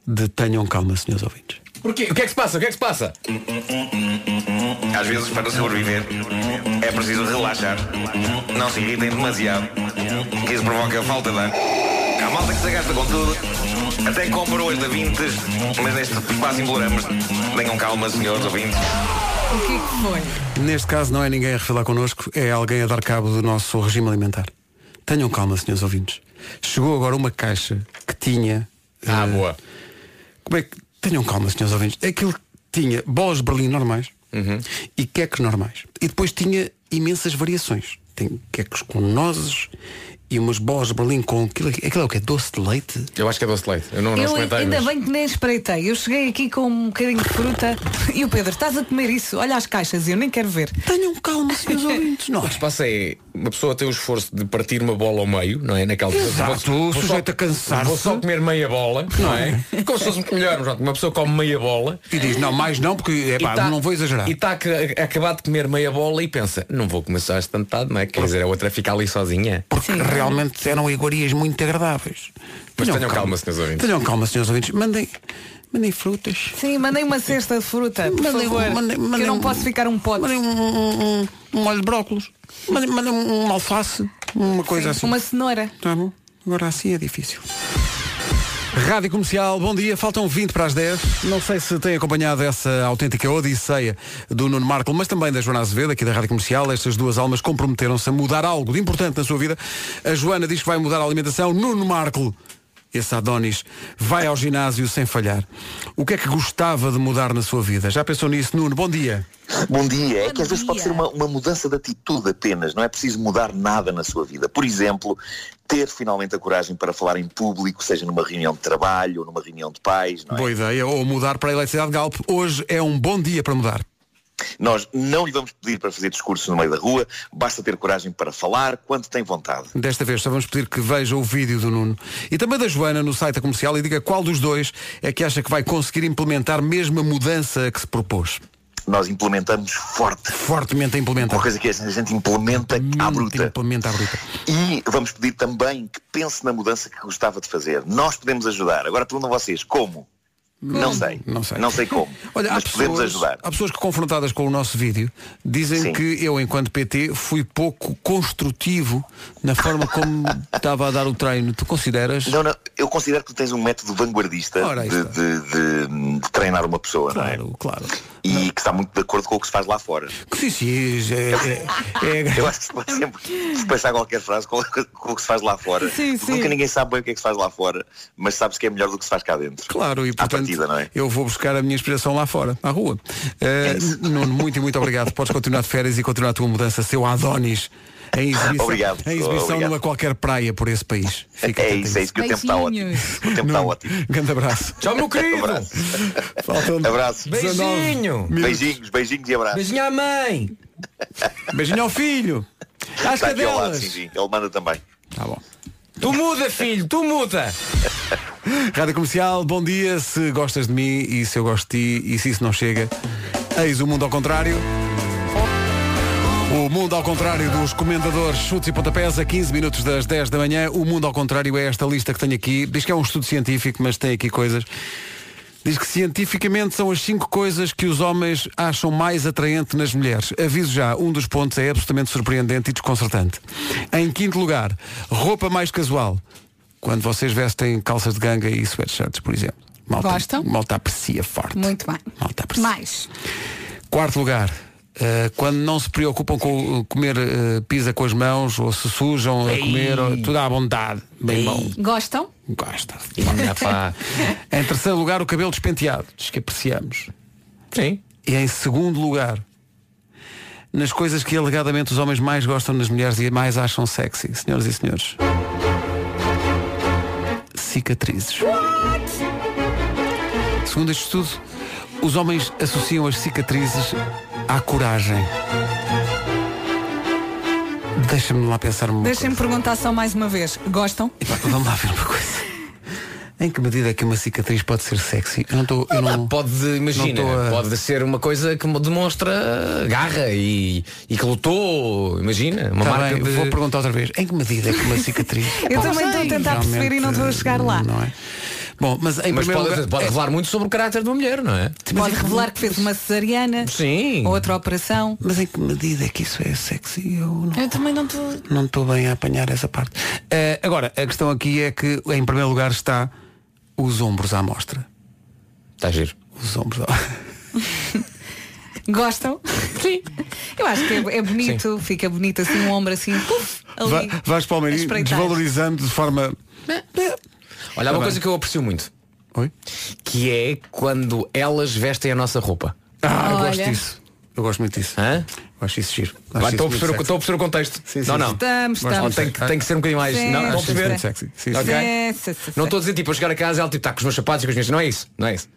B: de Tenham Calma, senhores ouvintes.
J: Porquê? O que é que se passa? O que é que se passa?
O: Às vezes, para sobreviver, é preciso relaxar. Não se irritem demasiado, que isso provoca falta de ar. Há malta que se gasta com tudo, até compra hoje da Vintes, mas neste quase imploramos. Tenham calma, senhores ouvintes.
D: O que é que foi?
B: Neste caso não é ninguém a refilar connosco, é alguém a dar cabo do nosso regime alimentar. Tenham calma, senhores ouvintes. Chegou agora uma caixa que tinha.
J: Ah,
B: eh,
J: boa.
B: Como é que. Tenham calma, senhores ouvintes. Aquilo que tinha bolas de Berlim normais e queques normais. E depois tinha imensas variações. Tem queques com nozes e umas bolas de Berlim com aquilo, aquilo é o que? Doce de leite?
J: Eu acho que é doce de leite. Eu não, não
D: Eu ainda
J: mas-
D: bem que nem espreitei. Eu cheguei aqui com um bocadinho de fruta e o Pedro, estás a comer isso? Olha as caixas e eu nem quero ver.
B: Tenham calma, senhores ouvintes. Não
J: O que se passa é uma pessoa tem o esforço de partir uma bola ao meio, não é? Naquela
B: Exato,
J: vou,
B: o
J: vou
B: sujeito
J: só,
B: a cansar-se.
J: Vou só comer meia bola, não é? Como se fosse melhor, uma pessoa come meia bola
B: E diz, não, mais não, porque é pá,
J: tá-
B: não vou exagerar.
J: E está a, a acabar de comer meia bola e pensa, não vou começar esta metade, não é? Quer dizer, a outra fica ali sozinha.
B: Porque realmente eram iguarias muito agradáveis.
J: Mas tenham calma, senhores ouvintes.
B: Tenham calma, senhores ouvintes. Mandem, mandem frutas.
D: Sim, mandei uma cesta de fruta, por
B: Mandem-
D: favor. que
B: mandem
D: eu não posso ficar um pote.
B: Mandem um, um, um, um molho de brócolos. Mandem, mandem um, um alface. Uma coisa assim.
D: Uma cenoura.
B: Tá bom? Agora assim é difícil. Rádio Comercial, bom dia, faltam 20 para as 10. Não sei se têm acompanhado essa autêntica odisseia do Nuno Marco, mas também da Joana Azevedo, aqui da Rádio Comercial. Estas duas almas comprometeram-se a mudar algo de importante na sua vida. A Joana diz que vai mudar a alimentação. Nuno Marco, esse Adonis, vai ao ginásio sem falhar. O que é que gostava de mudar na sua vida? Já pensou nisso, Nuno? Bom dia.
P: Bom dia. É que às vezes pode ser uma, uma mudança de atitude apenas, não é preciso mudar nada na sua vida. Por exemplo, ter finalmente a coragem para falar em público, seja numa reunião de trabalho ou numa reunião de pais, não é?
B: Boa ideia. Ou mudar para a eletricidade Galp. Hoje é um bom dia para mudar.
P: Nós não lhe vamos pedir para fazer discursos no meio da rua, basta ter coragem para falar quando tem vontade.
B: Desta vez só vamos pedir que veja o vídeo do Nuno e também da Joana no site da comercial e diga qual dos dois é que acha que vai conseguir implementar mesmo a mudança que se propôs.
P: Nós implementamos forte.
B: Fortemente a implementar.
P: Uma coisa que a gente implementa à bruta.
B: Implementa à bruta.
P: E vamos pedir também que pense na mudança que gostava de fazer. Nós podemos ajudar. Agora perguntam vocês, como? Não sei.
B: Não sei.
P: Não sei como.
B: Olha,
P: mas podemos
B: pessoas,
P: ajudar.
B: há pessoas que confrontadas com o nosso vídeo dizem
P: Sim.
B: que eu, enquanto PT, fui pouco construtivo na forma como estava a dar o treino. Tu consideras?
P: Não, não, eu considero que tu tens um método vanguardista de, de- de- de treinar uma pessoa,
B: Claro,
P: não é?
B: claro.
P: E que está muito de acordo com o que se faz lá fora.
B: Que sim, sim, é, é- é-
P: Eu acho que se pode sempre despachar qualquer frase com, com o que se faz lá fora.
D: Sim,
P: Porque
D: sim.
P: Nunca ninguém sabe bem o que é que se faz lá fora, mas sabe-se que é melhor do que se faz cá dentro.
B: Claro, e portanto
P: partida, não é?
B: eu vou buscar a minha inspiração lá fora, à rua. Eh, Nuno, muito e muito obrigado. Podes continuar de férias e continuar a tua mudança, seu Adonis, em exibição,
P: Obrigado,
B: em exibição
P: obrigado.
B: numa qualquer praia por esse país. Fica
P: É isso, é isso que o tempo está ótimo. O tempo está ótimo.
B: Grande abraço.
J: Tchau, meu querido!
P: Abraço.
B: Faltam
P: Abraço.
B: 19
J: Beijinho!
B: minutos.
P: Beijinhos, beijinhos e abraços.
J: Beijinho à mãe!
B: Beijinho ao filho. Às
P: Está aqui ao lado,
B: cadelas.
P: sim, sim. Ele manda também.
B: Tá bom.
J: Tu muda, filho, tu muda!
B: Rádio Comercial, bom dia. Se gostas de mim e se eu gosto de ti e se isso não chega, eis o mundo ao contrário. O mundo ao contrário dos comendadores chutes e pontapés a 15 minutos das 10 da manhã. O mundo ao contrário é esta lista que tenho aqui. Diz que é um estudo científico, mas tem aqui coisas. Diz que cientificamente são as cinco coisas que os homens acham mais atraente nas mulheres. Aviso já, um dos pontos é absolutamente surpreendente e desconcertante. Em quinto lugar, roupa mais casual. Quando vocês vestem calças de ganga e sweatshirts, por exemplo. Malta,
D: Gostam?
B: Malta aprecia forte.
D: Muito bem.
B: Malta aprecia.
D: Mais.
B: Quarto lugar, eh, quando não se preocupam com uh, comer eh, pizza com as mãos ou se sujam a comer, ou- tudo à vontade. Bem bom.
D: Gostam?
B: Gosta. Em terceiro lugar, o cabelo despenteado. Diz que apreciamos.
J: Sim.
B: E em segundo lugar, nas coisas que alegadamente os homens mais gostam nas mulheres e mais acham sexy, senhoras e senhores. Cicatrizes. Segundo este estudo, os homens associam as cicatrizes à coragem. Deixa-me lá pensar uma
D: Deixem-me perguntar só mais uma vez. Gostam?
B: Epá, Vamos lá ver uma coisa. Em que medida é que uma cicatriz pode ser sexy? Eu não estou. eu não-
J: Pode, imagina,
B: não a-
J: pode ser uma coisa que demonstra garra e, e que lutou, imagina, uma
B: Tá
J: marca
B: bem,
J: de...
B: Vou perguntar outra vez. Em que medida é que uma cicatriz.
D: Eu também estou a tentar perceber e não estou a chegar lá.
B: Não é? Bom, mas em
J: Mas
B: primeiro
J: pode,
B: lugar.
J: pode
B: é-
J: revelar muito sobre o caráter de uma mulher, não é?
D: Pode revelar que fez uma cesariana.
J: Sim.
D: Outra operação.
B: Mas em que medida é que isso é sexy? Eu não
D: Eu também não estou.
B: não estou bem a apanhar essa parte. Eh, agora, a questão aqui é que em primeiro lugar está os ombros à mostra.
J: Está giro.
B: Os ombros à...
D: Gostam? Sim. Eu acho que é, é bonito, fica bonito assim, um ombro assim, puf, ali.
B: Va- Vais para o menino
D: espreitar.
B: desvalorizando de forma.
J: Olha, há
B: Tá
J: uma
B: bem.
J: coisa que eu aprecio muito.
B: Oi?
J: Que é quando elas vestem a nossa roupa.
B: Ah, eu
D: Olha.
B: gosto disso. Eu gosto muito disso.
J: Hã?
B: Eu acho isso giro. Acho
J: Vai,
B: isso
J: Estou a
B: muito
J: perceber, o-
B: sexy.
J: estou a perceber o contexto.
B: Sim, sim,
J: não, não.
D: Estamos,
B: Gosto
D: estamos.
J: tem, que- tem que ser um bocadinho mais.
D: Sim,
J: não,
D: sim,
J: estão a perceber?
B: sexy. Sim, sim.
J: Ok?
D: Sim, sim, sim,
J: Não
D: sim.
J: estou a dizer tipo, eu chegar a casa e ela tipo, está com os meus sapatos e com as minhas. Não é isso. Não é isso.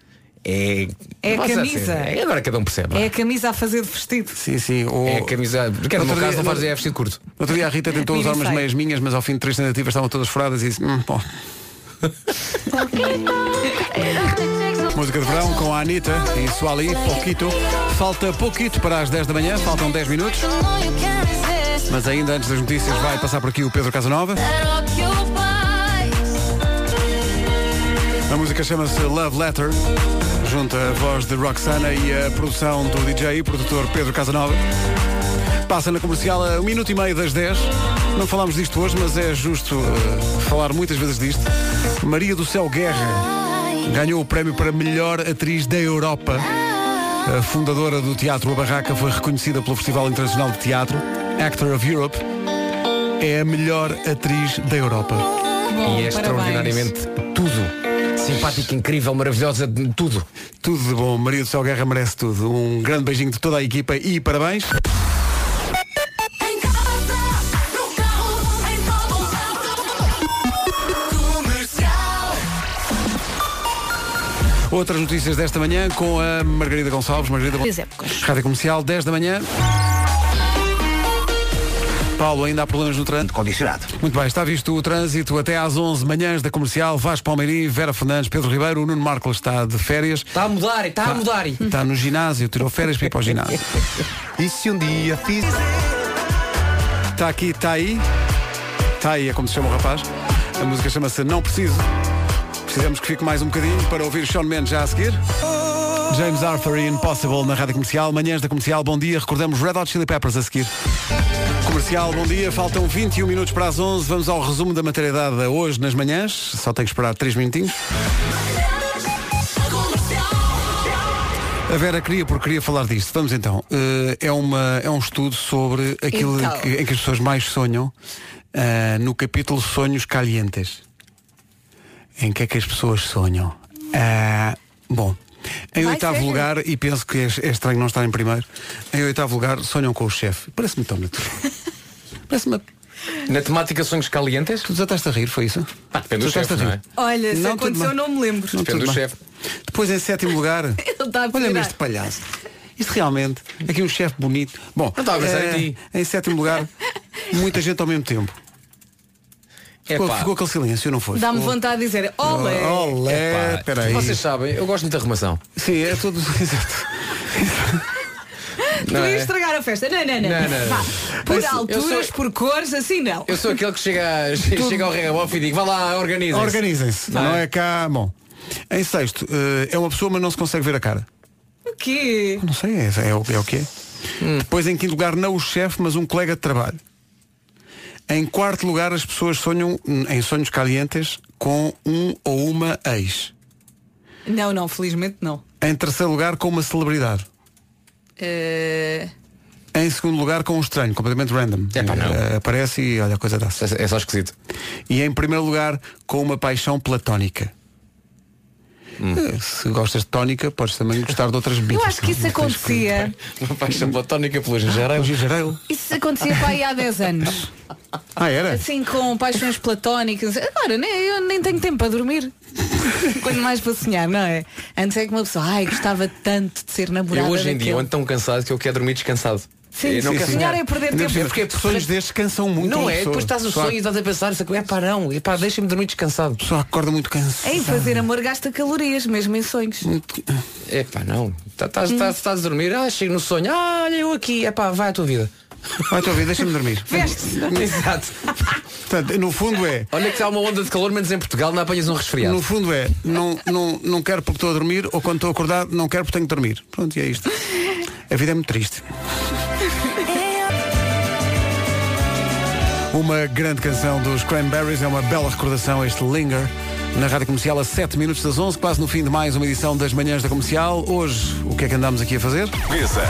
J: É.
D: É a camisa.
J: assim. É, agora cada um percebe.
D: É a camisa a fazer de vestido.
B: Sim, sim. Ou...
J: É a camisa. Porque no
B: Outro
J: meu caso
B: dia-
J: não faz é vestido curto.
B: Outro dia a Rita tentou usar umas meias minhas, mas ao fim de três tentativas estavam todas furadas e disse, hum, bom. Música de verão com a Anitta e Suali, Pouquito. Falta pouquito para as 10 da manhã, faltam 10 minutos. Mas ainda antes das notícias vai passar por aqui o Pedro Casanova. A música chama-se Love Letter, junto à voz de Roxana e a produção do DJ e produtor Pedro Casanova. Passa na comercial a um minuto e meio das 10. Não falámos disto hoje, mas é justo eh, falar muitas vezes disto. Maria do Céu Guerra ganhou o prémio para melhor atriz da Europa. A fundadora do Teatro A Barraca foi reconhecida pelo Festival Internacional de Teatro, Actor of Europe. É a melhor atriz da Europa.
D: Bom,
J: e é
D: parabéns.
J: extraordinariamente tudo. Simpática, incrível, maravilhosa, tudo.
B: Tudo de bom. Maria do Céu Guerra merece tudo. Um grande beijinho de toda a equipa e parabéns. Outras notícias desta manhã com a Margarida Gonçalves. Margarida
D: épocas.
B: Rádio Comercial, 10 da manhã. Paulo, ainda há problemas no trânsito?
C: Condicionado.
B: Muito bem, está visto o trânsito até às 11 manhãs da comercial. Vasco Palmeirim, Vera Fernandes, Pedro Ribeiro, o Nuno Marco está de férias.
J: Está a mudar, está a mudar.
B: Está no ginásio, tirou férias para ir para o ginásio.
Q: E se um dia fiz.
B: Está aqui, está aí. Está aí, é como se chama o rapaz. A música chama-se Não Preciso. Precisamos que fique mais um bocadinho para ouvir Sean Mendes já a seguir. James Arthur e Impossible na Rádio Comercial. Manhãs da Comercial, bom dia. Recordamos Red Hot Chili Peppers a seguir. Comercial, bom dia. Faltam 21 minutos para as 11. Vamos ao resumo da matéria dada hoje nas manhãs. Só tem que esperar 3 minutinhos. A Vera queria porque queria falar disto. Vamos então. Eh, é, uma, é um estudo sobre aquilo
D: Então.
B: que- em que as pessoas mais sonham eh, no capítulo Sonhos Calientes. Em que é que as pessoas sonham? Ah, bom, em
D: Vai
B: oitavo
D: ser.
B: lugar, e penso que é, é estranho não estar em primeiro, em oitavo lugar sonham com o chefe. Parece-me tão natural. Parece-me.
J: Na temática sonhos calientes?
B: Tu desataste a rir, foi isso?
J: Pá, depende
B: Tu
J: do chefe, não é?
D: Olha, se
B: Não, tudo
D: aconteceu,
B: bem.
D: não me lembro.
B: Não,
J: Depende
B: tudo
J: do
B: bem.
J: chefe.
B: Depois em sétimo lugar.
D: Ele está a
B: Olha-me este palhaço. Isto realmente, aqui um chefe bonito. Bom,
J: Não estava a pensar em
B: eh,
J: ti.
B: em sétimo lugar, muita gente ao mesmo tempo. Ficou,
J: Epá.
B: ficou aquele silêncio, não foi?
D: Dá-me
B: Ficou-
D: vontade de dizer, olé.
B: Olé,
J: Epá,
B: espera aí.
J: Vocês sabem, eu gosto muito da arrumação.
B: Sim, é tudo. Exato.
D: Tu
J: Não
D: ias
J: é?
D: estragar a festa. Não, não, não.
J: Não, não.
D: Vá, Por
J: Eu sou-
D: alturas, por cores, assim não.
J: Eu sou aquele que chega, chega ao regabof e digo, vá lá, organizem-se.
B: Organizem-se.
J: Não
B: Não
J: é?
B: é cá. Bom. Em sexto, eh, é uma pessoa, mas não se consegue ver a cara.
D: O quê?
B: Não sei, é, é, o, é o que é.
J: Hum.
B: Depois, em quinto lugar, não o chefe, mas um colega de trabalho. Em quarto lugar, as pessoas sonham em sonhos calientes com um ou uma ex.
D: Não, não, felizmente não.
B: Em terceiro lugar, com uma celebridade.
D: Eh,
B: Em segundo lugar, com um estranho, completamente random.
J: Epá, não.
B: Eh, aparece e olha a coisa dá-se.
J: É só esquisito.
B: E em primeiro lugar, com uma paixão platónica.
J: Hum.
B: Eh, Se gostas de tónica, podes também gostar de outras bebidas.
D: eu acho que isso acontecia.
J: Uma paixão platónica pelo gingeiro.
B: O gingereiro.
D: Isso acontecia para aí há 10 anos.
B: Ah, era?
D: Assim, com paixões platónicas. Agora, nem, eu nem tenho tempo para dormir. Quando mais para sonhar, não é? Antes é que uma pessoa, ai, gostava tanto de ser namorada.
J: Eu hoje em dia eu
D: daquele."
J: ando tão cansado que eu quero dormir descansado.
D: Sim,
J: não
D: sim,
J: quero
D: sim.
J: sonhar.
D: É perder tempo.
B: cima,
J: porque é
B: sonhos destes cansam muito
J: Não é, depois estás no sonho e estás a pensar, é pá, não, é pá, deixa-me dormir descansado.
B: Só acorda muito cansado.
D: É, e fazer amor gasta calorias, mesmo em sonhos.
J: É pá, não. Tá- Estás estás- estás a dormir, ah, chego no sonho, ah, olha eu aqui, é pá, vai à tua vida.
B: Vai a tua vida, deixa-me dormir.
D: Veste.
J: Exato.
B: Portanto, no fundo é.
J: Olha que há uma onda de calor, menos em Portugal, não apanhas um resfriado.
B: No fundo é, não, não, não quero porque estou a dormir, ou quando estou acordado, não quero porque tenho que dormir. Pronto, e é isto. A vida é muito triste. Uma grande canção dos Cranberries, é uma bela recordação este Linger. Na Rádio Comercial a 7 minutos das 11, quase no fim de mais uma edição das Manhãs da Comercial. Hoje, o que é que andamos aqui a fazer?
F: Mesa.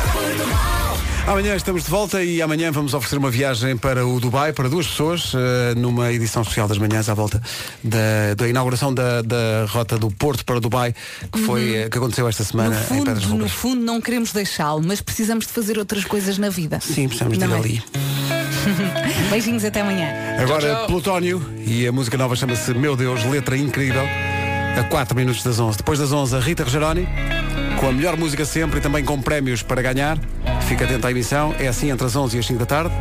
B: Amanhã estamos de volta e amanhã vamos oferecer uma viagem para o Dubai para duas pessoas eh, numa edição especial das manhãs à volta da, da inauguração da, da rota do Porto para Dubai que foi eh, que aconteceu esta semana
D: No
B: em Pedras
D: fundo, no
B: Rubras.
D: fundo não queremos deixá-lo, mas precisamos de fazer outras coisas na vida.
B: Sim, precisamos de ir
D: é?
B: ali.
D: Beijinhos até amanhã.
B: Agora Plutónio e a música nova chama-se Meu Deus, letra incrível. A 4 minutos das 11. Depois das 11, a Rita Rogeroni, com a melhor música sempre e também com prémios para ganhar. Fica atento à emissão. É assim entre as 11 e as 5 da tarde.